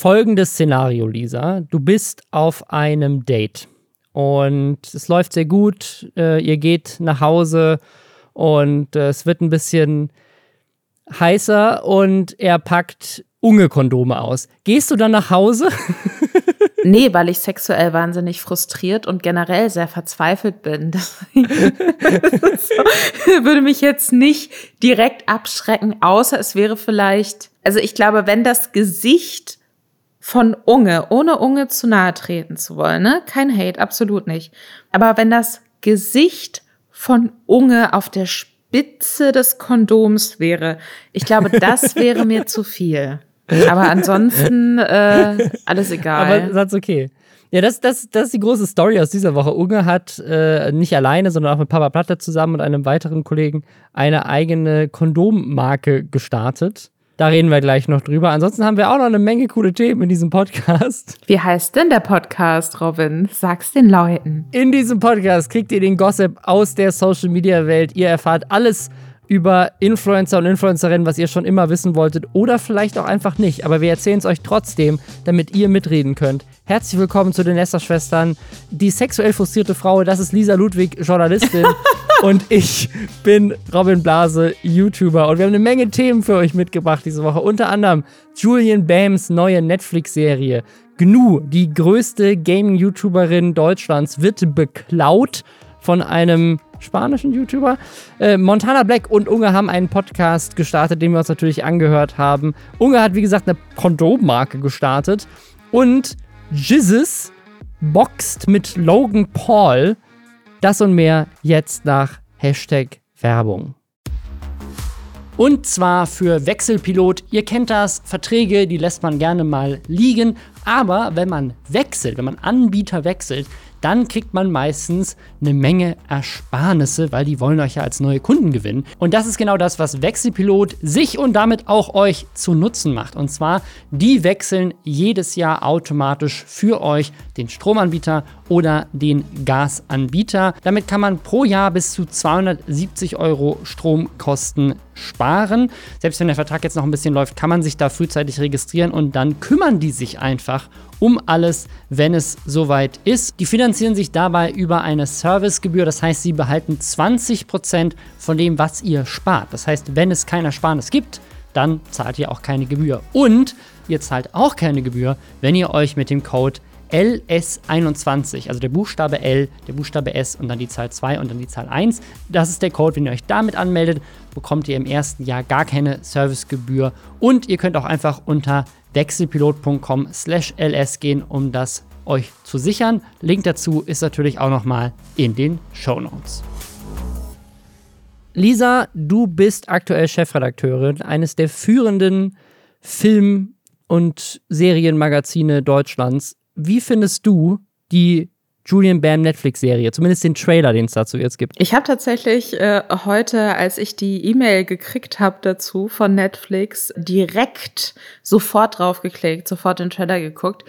folgendes Szenario, Lisa. Du bist auf einem Date und es läuft sehr gut. Äh, ihr geht nach Hause und äh, es wird ein bisschen heißer und er packt Unge-Kondome aus. Gehst du dann nach Hause? nee, weil ich sexuell wahnsinnig frustriert und generell sehr verzweifelt bin. Das würde mich jetzt nicht direkt abschrecken, außer es wäre vielleicht, also ich glaube, wenn das Gesicht von Unge, ohne Unge zu nahe treten zu wollen, ne? Kein Hate, absolut nicht. Aber wenn das Gesicht von Unge auf der Spitze des Kondoms wäre, ich glaube, das wäre mir zu viel. Aber ansonsten äh, alles egal. Aber das ist okay. Ja, das, das, das ist die große Story aus dieser Woche. Unge hat äh, nicht alleine, sondern auch mit Papa Platte zusammen und einem weiteren Kollegen eine eigene Kondommarke gestartet. Da reden wir gleich noch drüber. Ansonsten haben wir auch noch eine Menge coole Themen in diesem Podcast. Wie heißt denn der Podcast, Robin? Sag's den Leuten. In diesem Podcast kriegt ihr den Gossip aus der Social Media Welt. Ihr erfahrt alles über Influencer und Influencerinnen, was ihr schon immer wissen wolltet oder vielleicht auch einfach nicht. Aber wir erzählen es euch trotzdem, damit ihr mitreden könnt. Herzlich willkommen zu den Nesterschwestern. Die sexuell frustrierte Frau, das ist Lisa Ludwig, Journalistin. und ich bin Robin Blase, YouTuber. Und wir haben eine Menge Themen für euch mitgebracht diese Woche. Unter anderem Julian Bams neue Netflix-Serie. Gnu, die größte Gaming-YouTuberin Deutschlands, wird beklaut von einem spanischen YouTuber. Äh, Montana Black und Unge haben einen Podcast gestartet, den wir uns natürlich angehört haben. Unge hat, wie gesagt, eine Kondommarke gestartet. Und Jizzes boxt mit Logan Paul. Das und mehr jetzt nach Hashtag Werbung. Und zwar für Wechselpilot. Ihr kennt das, Verträge, die lässt man gerne mal liegen. Aber wenn man wechselt, wenn man Anbieter wechselt, dann kriegt man meistens eine Menge Ersparnisse, weil die wollen euch ja als neue Kunden gewinnen. Und das ist genau das, was Wechselpilot sich und damit auch euch zu Nutzen macht. Und zwar, die wechseln jedes Jahr automatisch für euch den Stromanbieter oder den Gasanbieter. Damit kann man pro Jahr bis zu 270 Euro Stromkosten sparen. Selbst wenn der Vertrag jetzt noch ein bisschen läuft, kann man sich da frühzeitig registrieren und dann kümmern die sich einfach um alles, wenn es soweit ist. Die finanzieren sich dabei über eine Servicegebühr, das heißt, sie behalten 20% von dem, was ihr spart. Das heißt, wenn es kein Ersparnis gibt, dann zahlt ihr auch keine Gebühr. Und ihr zahlt auch keine Gebühr, wenn ihr euch mit dem Code LS21, also der Buchstabe L, der Buchstabe S und dann die Zahl 2 und dann die Zahl 1. Das ist der Code, wenn ihr euch damit anmeldet, bekommt ihr im ersten Jahr gar keine Servicegebühr und ihr könnt auch einfach unter wechselpilot.com/ls gehen, um das euch zu sichern. Link dazu ist natürlich auch nochmal in den Show Notes. Lisa, du bist aktuell Chefredakteurin eines der führenden Film- und Serienmagazine Deutschlands. Wie findest du die Julian Bam Netflix-Serie, zumindest den Trailer, den es dazu jetzt gibt. Ich habe tatsächlich äh, heute, als ich die E-Mail gekriegt habe dazu von Netflix, direkt sofort draufgeklickt, sofort den Trailer geguckt,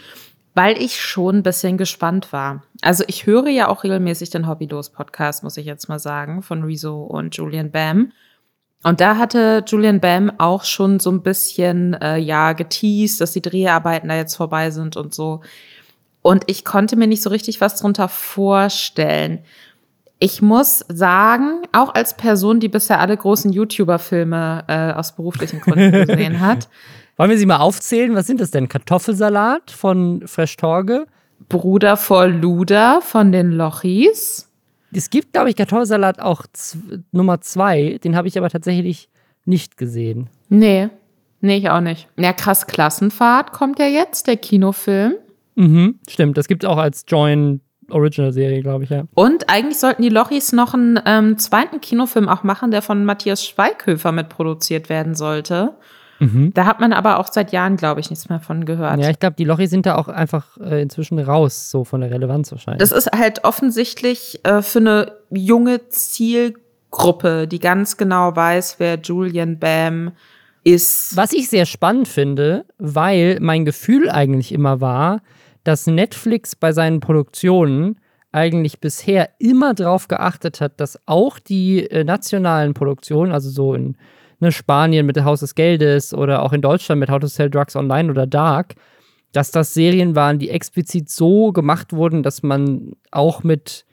weil ich schon ein bisschen gespannt war. Also ich höre ja auch regelmäßig den Hobbylos-Podcast, muss ich jetzt mal sagen, von Rezo und Julian Bam. Und da hatte Julian Bam auch schon so ein bisschen, äh, ja, geteased, dass die Dreharbeiten da jetzt vorbei sind und so. Und ich konnte mir nicht so richtig was drunter vorstellen. Ich muss sagen, auch als Person, die bisher alle großen YouTuber-Filme äh, aus beruflichen Gründen gesehen hat. Wollen wir sie mal aufzählen? Was sind das denn? Kartoffelsalat von Fresh Torge? Bruder vor Luda von den Lochis. Es gibt, glaube ich, Kartoffelsalat auch Nummer zwei. Den habe ich aber tatsächlich nicht gesehen. Nee, nee, ich auch nicht. Ja, krass, Klassenfahrt kommt ja jetzt, der Kinofilm. Mhm, stimmt. Das gibt es auch als Join Original-Serie, glaube ich, ja. Und eigentlich sollten die Lochis noch einen ähm, zweiten Kinofilm auch machen, der von Matthias Schweighöfer mitproduziert werden sollte. Mhm. Da hat man aber auch seit Jahren, glaube ich, nichts mehr von gehört. Ja, ich glaube, die Lochis sind da auch einfach äh, inzwischen raus, so von der Relevanz wahrscheinlich. Das ist halt offensichtlich äh, für eine junge Zielgruppe, die ganz genau weiß, wer Julian Bam ist. Was ich sehr spannend finde, weil mein Gefühl eigentlich immer war, dass Netflix bei seinen Produktionen eigentlich bisher immer darauf geachtet hat, dass auch die äh, nationalen Produktionen, also so in ne, Spanien mit Haus des Geldes oder auch in Deutschland mit How to Sell Drugs Online oder Dark, dass das Serien waren, die explizit so gemacht wurden, dass man auch mit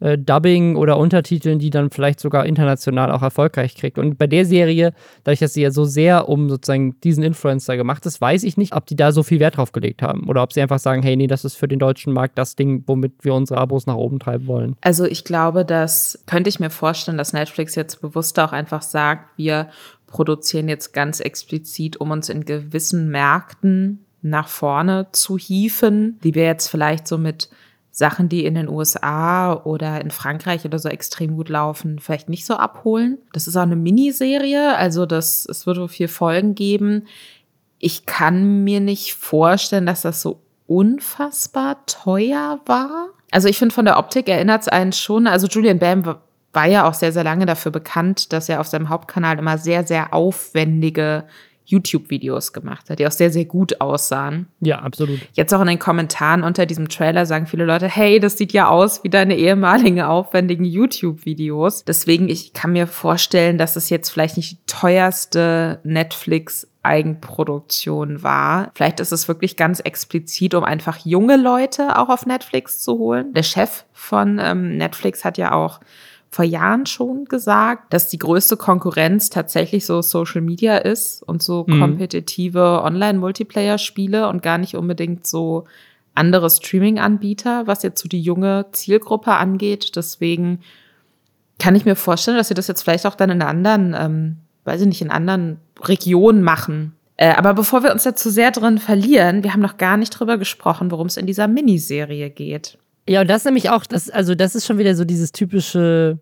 äh, Dubbing oder Untertiteln, die dann vielleicht sogar international auch erfolgreich kriegt. Und bei der Serie, dadurch, dass sie ja so sehr um sozusagen diesen Influencer gemacht ist, weiß ich nicht, ob die da so viel Wert drauf gelegt haben oder ob sie einfach sagen, hey, nee, das ist für den deutschen Markt das Ding, womit wir unsere Abos nach oben treiben wollen. Also ich glaube, das könnte ich mir vorstellen, dass Netflix jetzt bewusst auch einfach sagt, wir produzieren jetzt ganz explizit, um uns in gewissen Märkten nach vorne zu hieven, die wir jetzt vielleicht so mit Sachen, die in den USA oder in Frankreich oder so extrem gut laufen, vielleicht nicht so abholen. Das ist auch eine Miniserie, also das, es wird wohl vier Folgen geben. Ich kann mir nicht vorstellen, dass das so unfassbar teuer war. Also ich finde, von der Optik erinnert es einen schon. Also Julian Bam war ja auch sehr, sehr lange dafür bekannt, dass er auf seinem Hauptkanal immer sehr, sehr aufwendige YouTube-Videos gemacht hat, die auch sehr, sehr gut aussahen. Ja, absolut. Jetzt auch in den Kommentaren unter diesem Trailer sagen viele Leute, hey, das sieht ja aus wie deine ehemaligen aufwendigen YouTube-Videos. Deswegen, ich kann mir vorstellen, dass es jetzt vielleicht nicht die teuerste Netflix Eigenproduktion war. Vielleicht ist es wirklich ganz explizit, um einfach junge Leute auch auf Netflix zu holen. Der Chef von ähm, Netflix hat ja auch vor Jahren schon gesagt, dass die größte Konkurrenz tatsächlich so Social Media ist und so mhm. kompetitive Online-Multiplayer-Spiele und gar nicht unbedingt so andere Streaming-Anbieter, was jetzt so die junge Zielgruppe angeht. Deswegen kann ich mir vorstellen, dass sie das jetzt vielleicht auch dann in anderen, ähm, weiß ich nicht, in anderen Regionen machen. Äh, aber bevor wir uns da zu sehr drin verlieren, wir haben noch gar nicht drüber gesprochen, worum es in dieser Miniserie geht. Ja, und das ist nämlich auch, das, also das ist schon wieder so dieses typische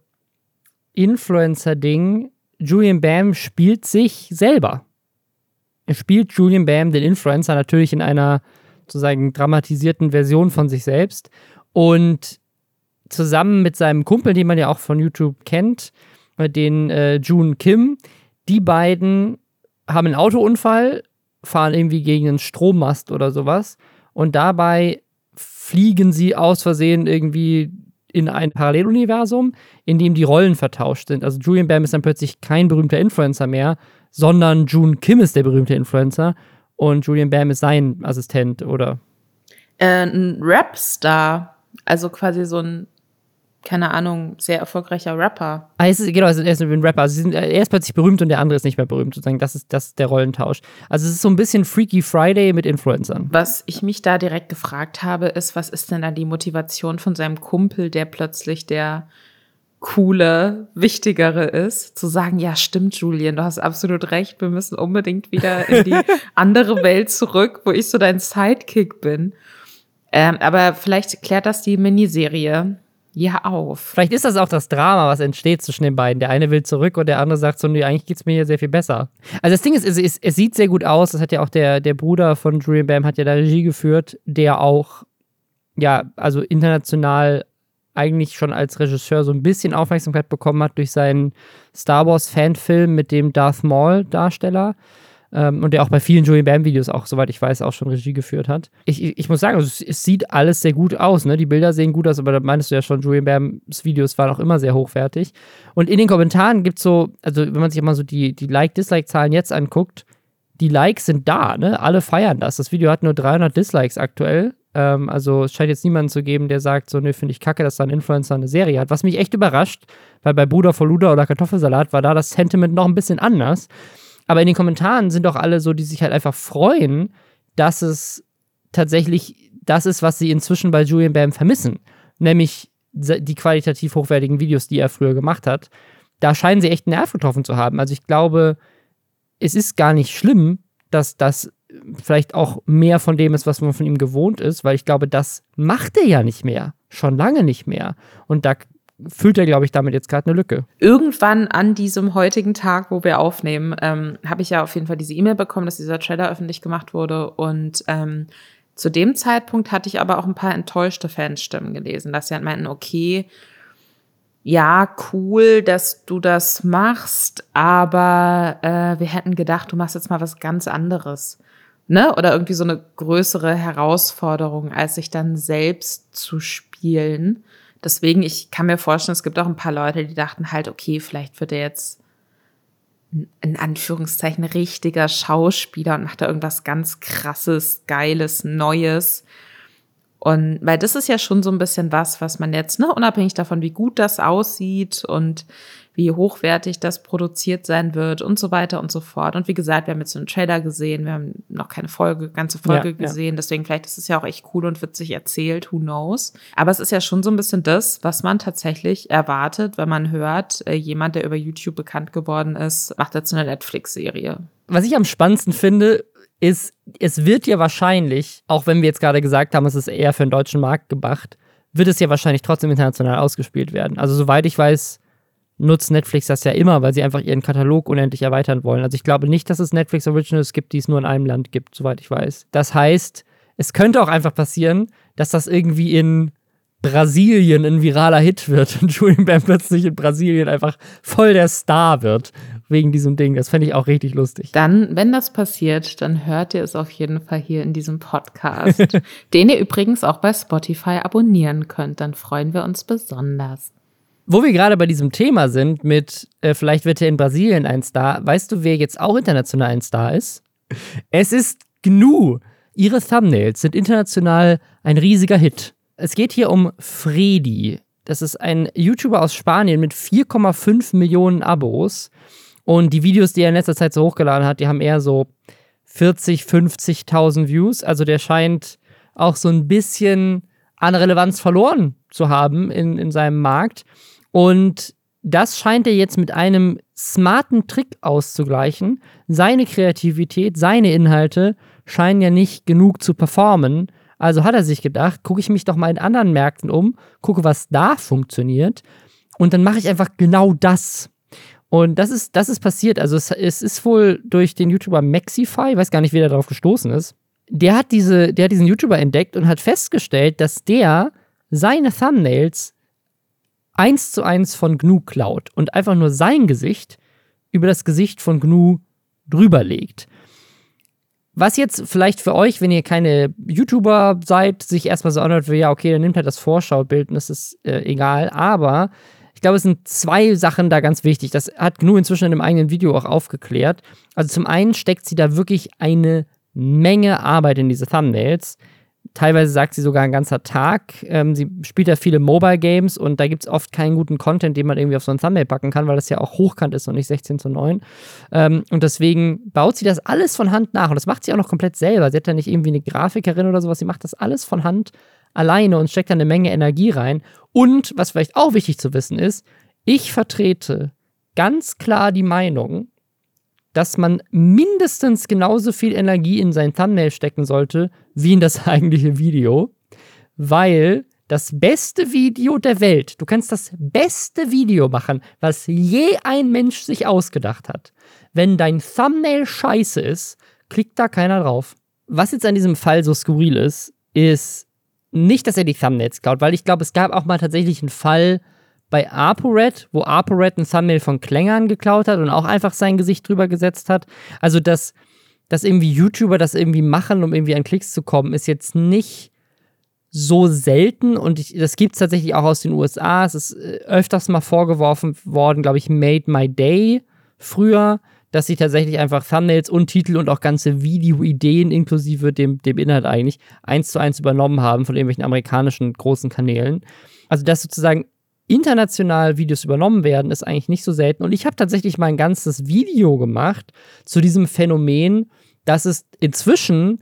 Influencer-Ding, Julian Bam spielt sich selber. Er spielt Julian Bam, den Influencer, natürlich in einer sozusagen dramatisierten Version von sich selbst. Und zusammen mit seinem Kumpel, den man ja auch von YouTube kennt, den äh, June Kim, die beiden haben einen Autounfall, fahren irgendwie gegen einen Strommast oder sowas. Und dabei fliegen sie aus Versehen irgendwie in ein Paralleluniversum, in dem die Rollen vertauscht sind. Also Julian Bam ist dann plötzlich kein berühmter Influencer mehr, sondern June Kim ist der berühmte Influencer und Julian Bam ist sein Assistent oder äh, ein Rapstar, also quasi so ein keine Ahnung, sehr erfolgreicher Rapper. Ah, ist, genau, er ist ein Rapper. Also sind, er ist plötzlich berühmt und der andere ist nicht mehr berühmt. Sozusagen. Das ist, das ist der Rollentausch. Also es ist so ein bisschen Freaky Friday mit Influencern. Was ich mich da direkt gefragt habe, ist, was ist denn da die Motivation von seinem Kumpel, der plötzlich der coole, wichtigere ist, zu sagen, ja, stimmt, Julian, du hast absolut recht, wir müssen unbedingt wieder in die andere Welt zurück, wo ich so dein Sidekick bin. Ähm, aber vielleicht klärt das die Miniserie ja auf. Vielleicht ist das auch das Drama, was entsteht zwischen den beiden. Der eine will zurück und der andere sagt so, nee, eigentlich geht es mir hier sehr viel besser. Also das Ding ist, es, es, es, sieht sehr gut aus. Das hat ja auch der, der Bruder von Julian Bam hat ja da Regie geführt, der auch, ja, also international eigentlich schon als Regisseur so ein bisschen Aufmerksamkeit bekommen hat durch seinen Star Wars Fanfilm mit dem Darth Maul Darsteller. Ähm, und der auch bei vielen Julian Bam-Videos auch, soweit ich weiß, auch schon Regie geführt hat. Ich, ich, ich muss sagen, also es, es, sieht alles sehr gut aus. Ne? Die Bilder sehen gut aus, aber da meinst du ja schon, Julian Bams Videos waren auch immer sehr hochwertig. Und in den Kommentaren gibt es so, also wenn man sich mal so die, die Like-Dislike-Zahlen jetzt anguckt, die Likes sind da, ne? Alle feiern das. Das Video hat nur 300 Dislikes aktuell. Ähm, also es scheint jetzt niemanden zu geben, der sagt, so, ne, finde ich kacke, dass da ein Influencer eine Serie hat. Was mich echt überrascht, weil bei Bruder vor Luda oder Kartoffelsalat war da das Sentiment noch ein bisschen anders. Aber in den Kommentaren sind doch alle so, die sich halt einfach freuen, dass es tatsächlich das ist, was sie inzwischen bei Julian Bam vermissen. Nämlich die qualitativ hochwertigen Videos, die er früher gemacht hat. Da scheinen sie echt einen Nerv getroffen zu haben. Also ich glaube, es ist gar nicht schlimm, dass das vielleicht auch mehr von dem ist, was man von ihm gewohnt ist, weil ich glaube, das macht er ja nicht mehr. Schon lange nicht mehr. Und da füllt er, glaube ich, damit jetzt gerade eine Lücke. Irgendwann an diesem heutigen Tag, wo wir aufnehmen, ähm, habe ich ja auf jeden Fall diese E-Mail bekommen, dass dieser Trailer öffentlich gemacht wurde. Und ähm, zu dem Zeitpunkt hatte ich aber auch ein paar enttäuschte Fanstimmen gelesen, dass sie halt meinten, okay, ja, cool, dass du das machst, aber äh, wir hätten gedacht, du machst jetzt mal was ganz anderes. Ne? Oder irgendwie so eine größere Herausforderung, als sich dann selbst zu spielen. Deswegen, ich kann mir vorstellen, es gibt auch ein paar Leute, die dachten halt, okay, vielleicht wird er jetzt in Anführungszeichen richtiger Schauspieler und macht da irgendwas ganz krasses, geiles, Neues. Und weil das ist ja schon so ein bisschen was, was man jetzt, ne, unabhängig davon, wie gut das aussieht und wie hochwertig das produziert sein wird und so weiter und so fort. Und wie gesagt, wir haben jetzt so einen Trailer gesehen, wir haben noch keine Folge, ganze Folge ja, gesehen, ja. deswegen vielleicht ist es ja auch echt cool und witzig erzählt, who knows. Aber es ist ja schon so ein bisschen das, was man tatsächlich erwartet, wenn man hört, äh, jemand, der über YouTube bekannt geworden ist, macht jetzt eine Netflix-Serie. Was ich am spannendsten finde, ist, es wird ja wahrscheinlich, auch wenn wir jetzt gerade gesagt haben, es ist eher für den deutschen Markt gemacht, wird es ja wahrscheinlich trotzdem international ausgespielt werden. Also soweit ich weiß, nutzt Netflix das ja immer, weil sie einfach ihren Katalog unendlich erweitern wollen. Also ich glaube nicht, dass es Netflix Originals gibt, die es nur in einem Land gibt, soweit ich weiß. Das heißt, es könnte auch einfach passieren, dass das irgendwie in Brasilien ein viraler Hit wird und Julian Bam plötzlich in Brasilien einfach voll der Star wird wegen diesem Ding. Das fände ich auch richtig lustig. Dann, wenn das passiert, dann hört ihr es auf jeden Fall hier in diesem Podcast, den ihr übrigens auch bei Spotify abonnieren könnt. Dann freuen wir uns besonders. Wo wir gerade bei diesem Thema sind, mit äh, vielleicht wird er in Brasilien ein Star, weißt du, wer jetzt auch international ein Star ist? Es ist GNU. Ihre Thumbnails sind international ein riesiger Hit. Es geht hier um Fredi. Das ist ein YouTuber aus Spanien mit 4,5 Millionen Abos. Und die Videos, die er in letzter Zeit so hochgeladen hat, die haben eher so 40, 50.000 Views. Also der scheint auch so ein bisschen an Relevanz verloren zu haben in, in seinem Markt. Und das scheint er jetzt mit einem smarten Trick auszugleichen. Seine Kreativität, seine Inhalte scheinen ja nicht genug zu performen. Also hat er sich gedacht, gucke ich mich doch mal in anderen Märkten um, gucke, was da funktioniert. Und dann mache ich einfach genau das. Und das ist, das ist passiert. Also es, es ist wohl durch den YouTuber Maxify, ich weiß gar nicht, wie der darauf gestoßen ist. Der hat, diese, der hat diesen YouTuber entdeckt und hat festgestellt, dass der seine Thumbnails eins zu eins von GNU klaut und einfach nur sein Gesicht über das Gesicht von GNU drüber legt. Was jetzt vielleicht für euch, wenn ihr keine YouTuber seid, sich erstmal so anhört, wie ja, okay, dann nimmt halt das Vorschaubild und das ist äh, egal. Aber glaube, es sind zwei Sachen da ganz wichtig. Das hat GNU inzwischen in einem eigenen Video auch aufgeklärt. Also zum einen steckt sie da wirklich eine Menge Arbeit in diese Thumbnails. Teilweise sagt sie sogar ein ganzer Tag. Ähm, sie spielt ja viele Mobile Games und da gibt es oft keinen guten Content, den man irgendwie auf so ein Thumbnail packen kann, weil das ja auch hochkant ist und nicht 16 zu 9. Ähm, und deswegen baut sie das alles von Hand nach und das macht sie auch noch komplett selber. Sie hat ja nicht irgendwie eine Grafikerin oder sowas, sie macht das alles von Hand alleine und steckt da eine Menge Energie rein. Und was vielleicht auch wichtig zu wissen ist, ich vertrete ganz klar die Meinung, dass man mindestens genauso viel Energie in sein Thumbnail stecken sollte, wie in das eigentliche Video, weil das beste Video der Welt, du kannst das beste Video machen, was je ein Mensch sich ausgedacht hat. Wenn dein Thumbnail scheiße ist, klickt da keiner drauf. Was jetzt an diesem Fall so skurril ist, ist nicht, dass er die Thumbnails klaut, weil ich glaube, es gab auch mal tatsächlich einen Fall, bei ApoRed, wo ApoRed ein Thumbnail von Klängern geklaut hat und auch einfach sein Gesicht drüber gesetzt hat. Also, dass, dass irgendwie YouTuber das irgendwie machen, um irgendwie an Klicks zu kommen, ist jetzt nicht so selten und ich, das gibt es tatsächlich auch aus den USA. Es ist äh, öfters mal vorgeworfen worden, glaube ich, Made My Day früher, dass sie tatsächlich einfach Thumbnails und Titel und auch ganze Videoideen inklusive dem, dem Inhalt eigentlich eins zu eins übernommen haben von irgendwelchen amerikanischen großen Kanälen. Also, dass sozusagen international Videos übernommen werden, ist eigentlich nicht so selten. Und ich habe tatsächlich mal ein ganzes Video gemacht zu diesem Phänomen, dass es inzwischen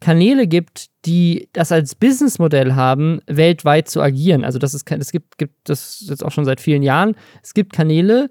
Kanäle gibt, die das als Businessmodell haben, weltweit zu agieren. Also das ist, es gibt, gibt das jetzt auch schon seit vielen Jahren. Es gibt Kanäle,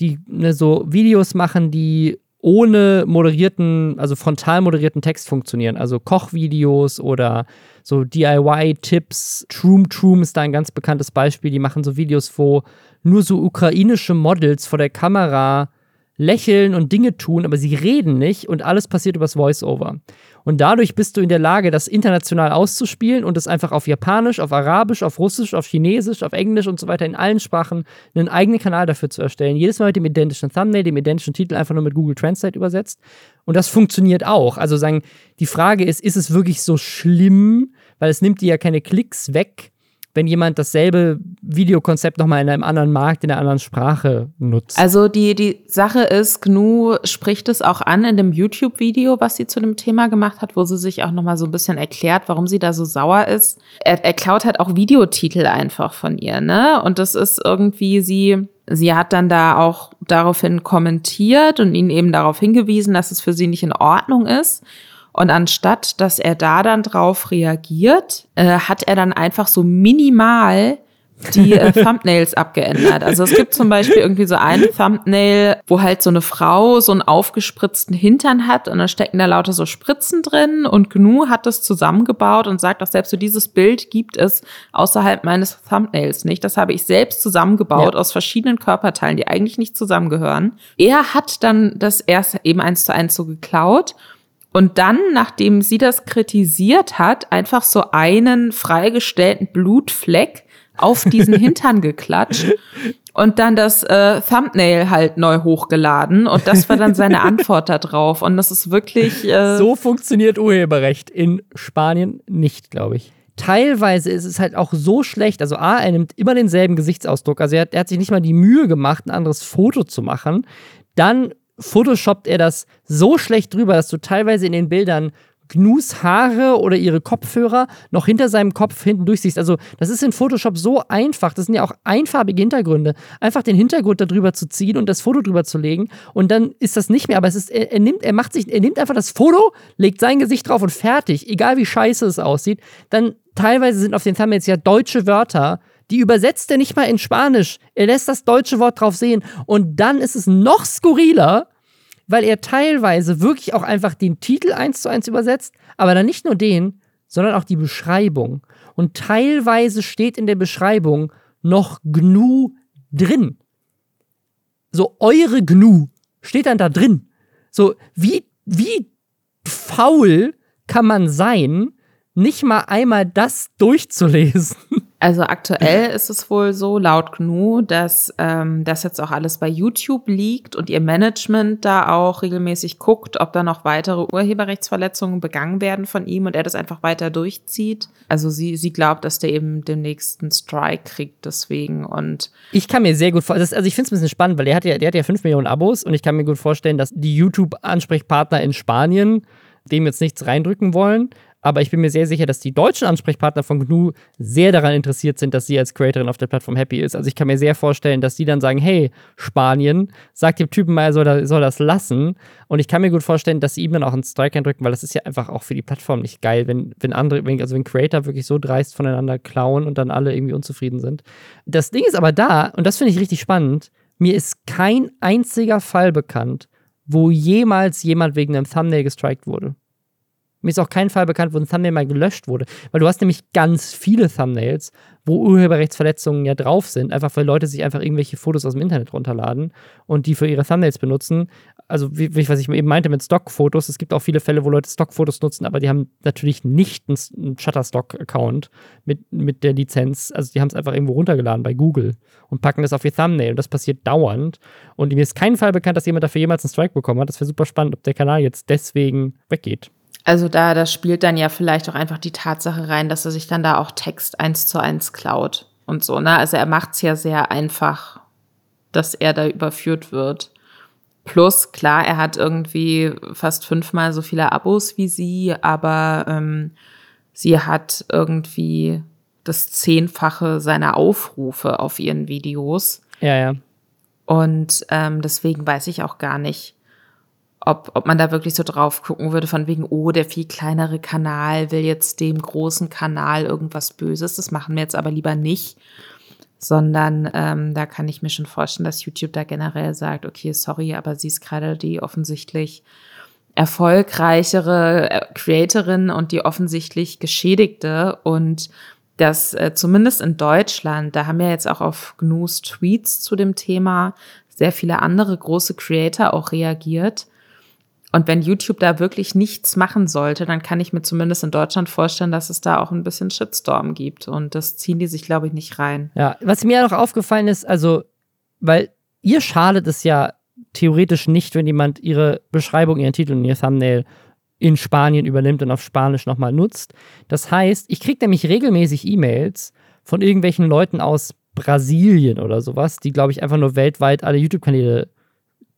die ne, so Videos machen, die ohne moderierten, also frontal moderierten Text funktionieren. Also Kochvideos oder so DIY-Tipps. Troom Troom ist da ein ganz bekanntes Beispiel. Die machen so Videos, wo nur so ukrainische Models vor der Kamera lächeln und Dinge tun, aber sie reden nicht und alles passiert übers Voice-Over. Und dadurch bist du in der Lage, das international auszuspielen und es einfach auf Japanisch, auf Arabisch, auf Russisch, auf Chinesisch, auf Englisch und so weiter in allen Sprachen einen eigenen Kanal dafür zu erstellen. Jedes Mal mit dem identischen Thumbnail, dem identischen Titel einfach nur mit Google Translate übersetzt. Und das funktioniert auch. Also sagen, die Frage ist, ist es wirklich so schlimm, weil es nimmt dir ja keine Klicks weg, wenn jemand dasselbe Videokonzept nochmal in einem anderen Markt, in einer anderen Sprache nutzt. Also die, die Sache ist, GNU spricht es auch an in dem YouTube-Video, was sie zu dem Thema gemacht hat, wo sie sich auch nochmal so ein bisschen erklärt, warum sie da so sauer ist. Er, er klaut halt auch Videotitel einfach von ihr, ne? Und das ist irgendwie sie, sie hat dann da auch daraufhin kommentiert und ihn eben darauf hingewiesen, dass es für sie nicht in Ordnung ist. Und anstatt, dass er da dann drauf reagiert, äh, hat er dann einfach so minimal die äh, Thumbnails abgeändert. Also es gibt zum Beispiel irgendwie so ein Thumbnail, wo halt so eine Frau so einen aufgespritzten Hintern hat und dann stecken da lauter so Spritzen drin und GNU hat das zusammengebaut und sagt auch selbst so dieses Bild gibt es außerhalb meines Thumbnails nicht. Das habe ich selbst zusammengebaut ja. aus verschiedenen Körperteilen, die eigentlich nicht zusammengehören. Er hat dann das erst eben eins zu eins so geklaut und dann, nachdem sie das kritisiert hat, einfach so einen freigestellten Blutfleck auf diesen Hintern geklatscht und dann das äh, Thumbnail halt neu hochgeladen und das war dann seine Antwort da drauf und das ist wirklich äh so funktioniert Urheberrecht in Spanien nicht, glaube ich. Teilweise ist es halt auch so schlecht. Also, A, er nimmt immer denselben Gesichtsausdruck. Also, er hat, er hat sich nicht mal die Mühe gemacht, ein anderes Foto zu machen. Dann photoshoppt er das so schlecht drüber, dass du teilweise in den Bildern Gnus Haare oder ihre Kopfhörer noch hinter seinem Kopf hinten durchsiehst. Also, das ist in Photoshop so einfach. Das sind ja auch einfarbige Hintergründe. Einfach den Hintergrund darüber zu ziehen und das Foto drüber zu legen. Und dann ist das nicht mehr. Aber es ist, er, er, nimmt, er macht sich, er nimmt einfach das Foto, legt sein Gesicht drauf und fertig. Egal wie scheiße es aussieht. Dann teilweise sind auf den Thumbnails ja deutsche Wörter die übersetzt er nicht mal in Spanisch. Er lässt das deutsche Wort drauf sehen. Und dann ist es noch skurriler, weil er teilweise wirklich auch einfach den Titel eins zu eins übersetzt, aber dann nicht nur den, sondern auch die Beschreibung. Und teilweise steht in der Beschreibung noch GNU drin. So, eure GNU steht dann da drin. So, wie, wie faul kann man sein, nicht mal einmal das durchzulesen? Also aktuell ist es wohl so, laut GNU, dass ähm, das jetzt auch alles bei YouTube liegt und ihr Management da auch regelmäßig guckt, ob da noch weitere Urheberrechtsverletzungen begangen werden von ihm und er das einfach weiter durchzieht. Also sie, sie glaubt, dass der eben den nächsten Strike kriegt deswegen und ich kann mir sehr gut vorstellen, also ich finde es ein bisschen spannend, weil der hat ja, der hat ja 5 Millionen Abos und ich kann mir gut vorstellen, dass die YouTube-Ansprechpartner in Spanien dem jetzt nichts reindrücken wollen. Aber ich bin mir sehr sicher, dass die deutschen Ansprechpartner von GNU sehr daran interessiert sind, dass sie als Creatorin auf der Plattform happy ist. Also ich kann mir sehr vorstellen, dass die dann sagen, hey, Spanien, sag dem Typen mal, soll, soll das lassen. Und ich kann mir gut vorstellen, dass sie ihm dann auch einen Strike eindrücken, weil das ist ja einfach auch für die Plattform nicht geil, wenn, wenn andere, wenn, also wenn Creator wirklich so dreist voneinander klauen und dann alle irgendwie unzufrieden sind. Das Ding ist aber da, und das finde ich richtig spannend, mir ist kein einziger Fall bekannt, wo jemals jemand wegen einem Thumbnail gestrikt wurde. Mir ist auch kein Fall bekannt, wo ein Thumbnail mal gelöscht wurde. Weil du hast nämlich ganz viele Thumbnails, wo Urheberrechtsverletzungen ja drauf sind, einfach weil Leute sich einfach irgendwelche Fotos aus dem Internet runterladen und die für ihre Thumbnails benutzen. Also, wie, was ich eben meinte mit Stockfotos, es gibt auch viele Fälle, wo Leute Stockfotos nutzen, aber die haben natürlich nicht einen Shutterstock-Account mit, mit der Lizenz. Also, die haben es einfach irgendwo runtergeladen bei Google und packen das auf ihr Thumbnail. Und das passiert dauernd. Und mir ist kein Fall bekannt, dass jemand dafür jemals einen Strike bekommen hat. Das wäre super spannend, ob der Kanal jetzt deswegen weggeht. Also da, das spielt dann ja vielleicht auch einfach die Tatsache rein, dass er sich dann da auch Text eins zu eins klaut und so, ne? Also er macht es ja sehr einfach, dass er da überführt wird. Plus, klar, er hat irgendwie fast fünfmal so viele Abos wie sie, aber ähm, sie hat irgendwie das Zehnfache seiner Aufrufe auf ihren Videos. Ja, ja. Und ähm, deswegen weiß ich auch gar nicht, ob, ob man da wirklich so drauf gucken würde, von wegen, oh, der viel kleinere Kanal will jetzt dem großen Kanal irgendwas Böses. Das machen wir jetzt aber lieber nicht. Sondern ähm, da kann ich mir schon vorstellen, dass YouTube da generell sagt, okay, sorry, aber sie ist gerade die offensichtlich erfolgreichere äh, Creatorin und die offensichtlich Geschädigte und das äh, zumindest in Deutschland, da haben ja jetzt auch auf GNUs Tweets zu dem Thema sehr viele andere große Creator auch reagiert und wenn YouTube da wirklich nichts machen sollte, dann kann ich mir zumindest in Deutschland vorstellen, dass es da auch ein bisschen Shitstorm gibt. Und das ziehen die sich, glaube ich, nicht rein. Ja, was mir noch aufgefallen ist, also, weil ihr schadet es ja theoretisch nicht, wenn jemand ihre Beschreibung, ihren Titel und ihr Thumbnail in Spanien übernimmt und auf Spanisch nochmal nutzt. Das heißt, ich kriege nämlich regelmäßig E-Mails von irgendwelchen Leuten aus Brasilien oder sowas, die, glaube ich, einfach nur weltweit alle YouTube-Kanäle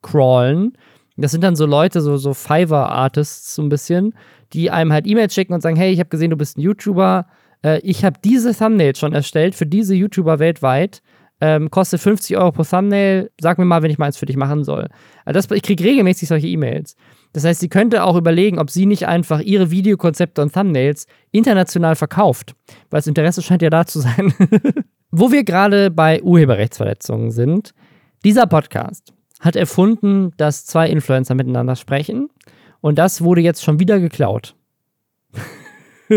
crawlen. Das sind dann so Leute, so, so Fiverr-Artists so ein bisschen, die einem halt E-Mails schicken und sagen, hey, ich habe gesehen, du bist ein YouTuber, äh, ich habe diese Thumbnails schon erstellt für diese YouTuber weltweit. Ähm, kostet 50 Euro pro Thumbnail. Sag mir mal, wenn ich mal eins für dich machen soll. Also das, ich kriege regelmäßig solche E-Mails. Das heißt, sie könnte auch überlegen, ob sie nicht einfach ihre Videokonzepte und Thumbnails international verkauft. Weil das Interesse scheint ja da zu sein. Wo wir gerade bei Urheberrechtsverletzungen sind, dieser Podcast hat erfunden, dass zwei Influencer miteinander sprechen. Und das wurde jetzt schon wieder geklaut.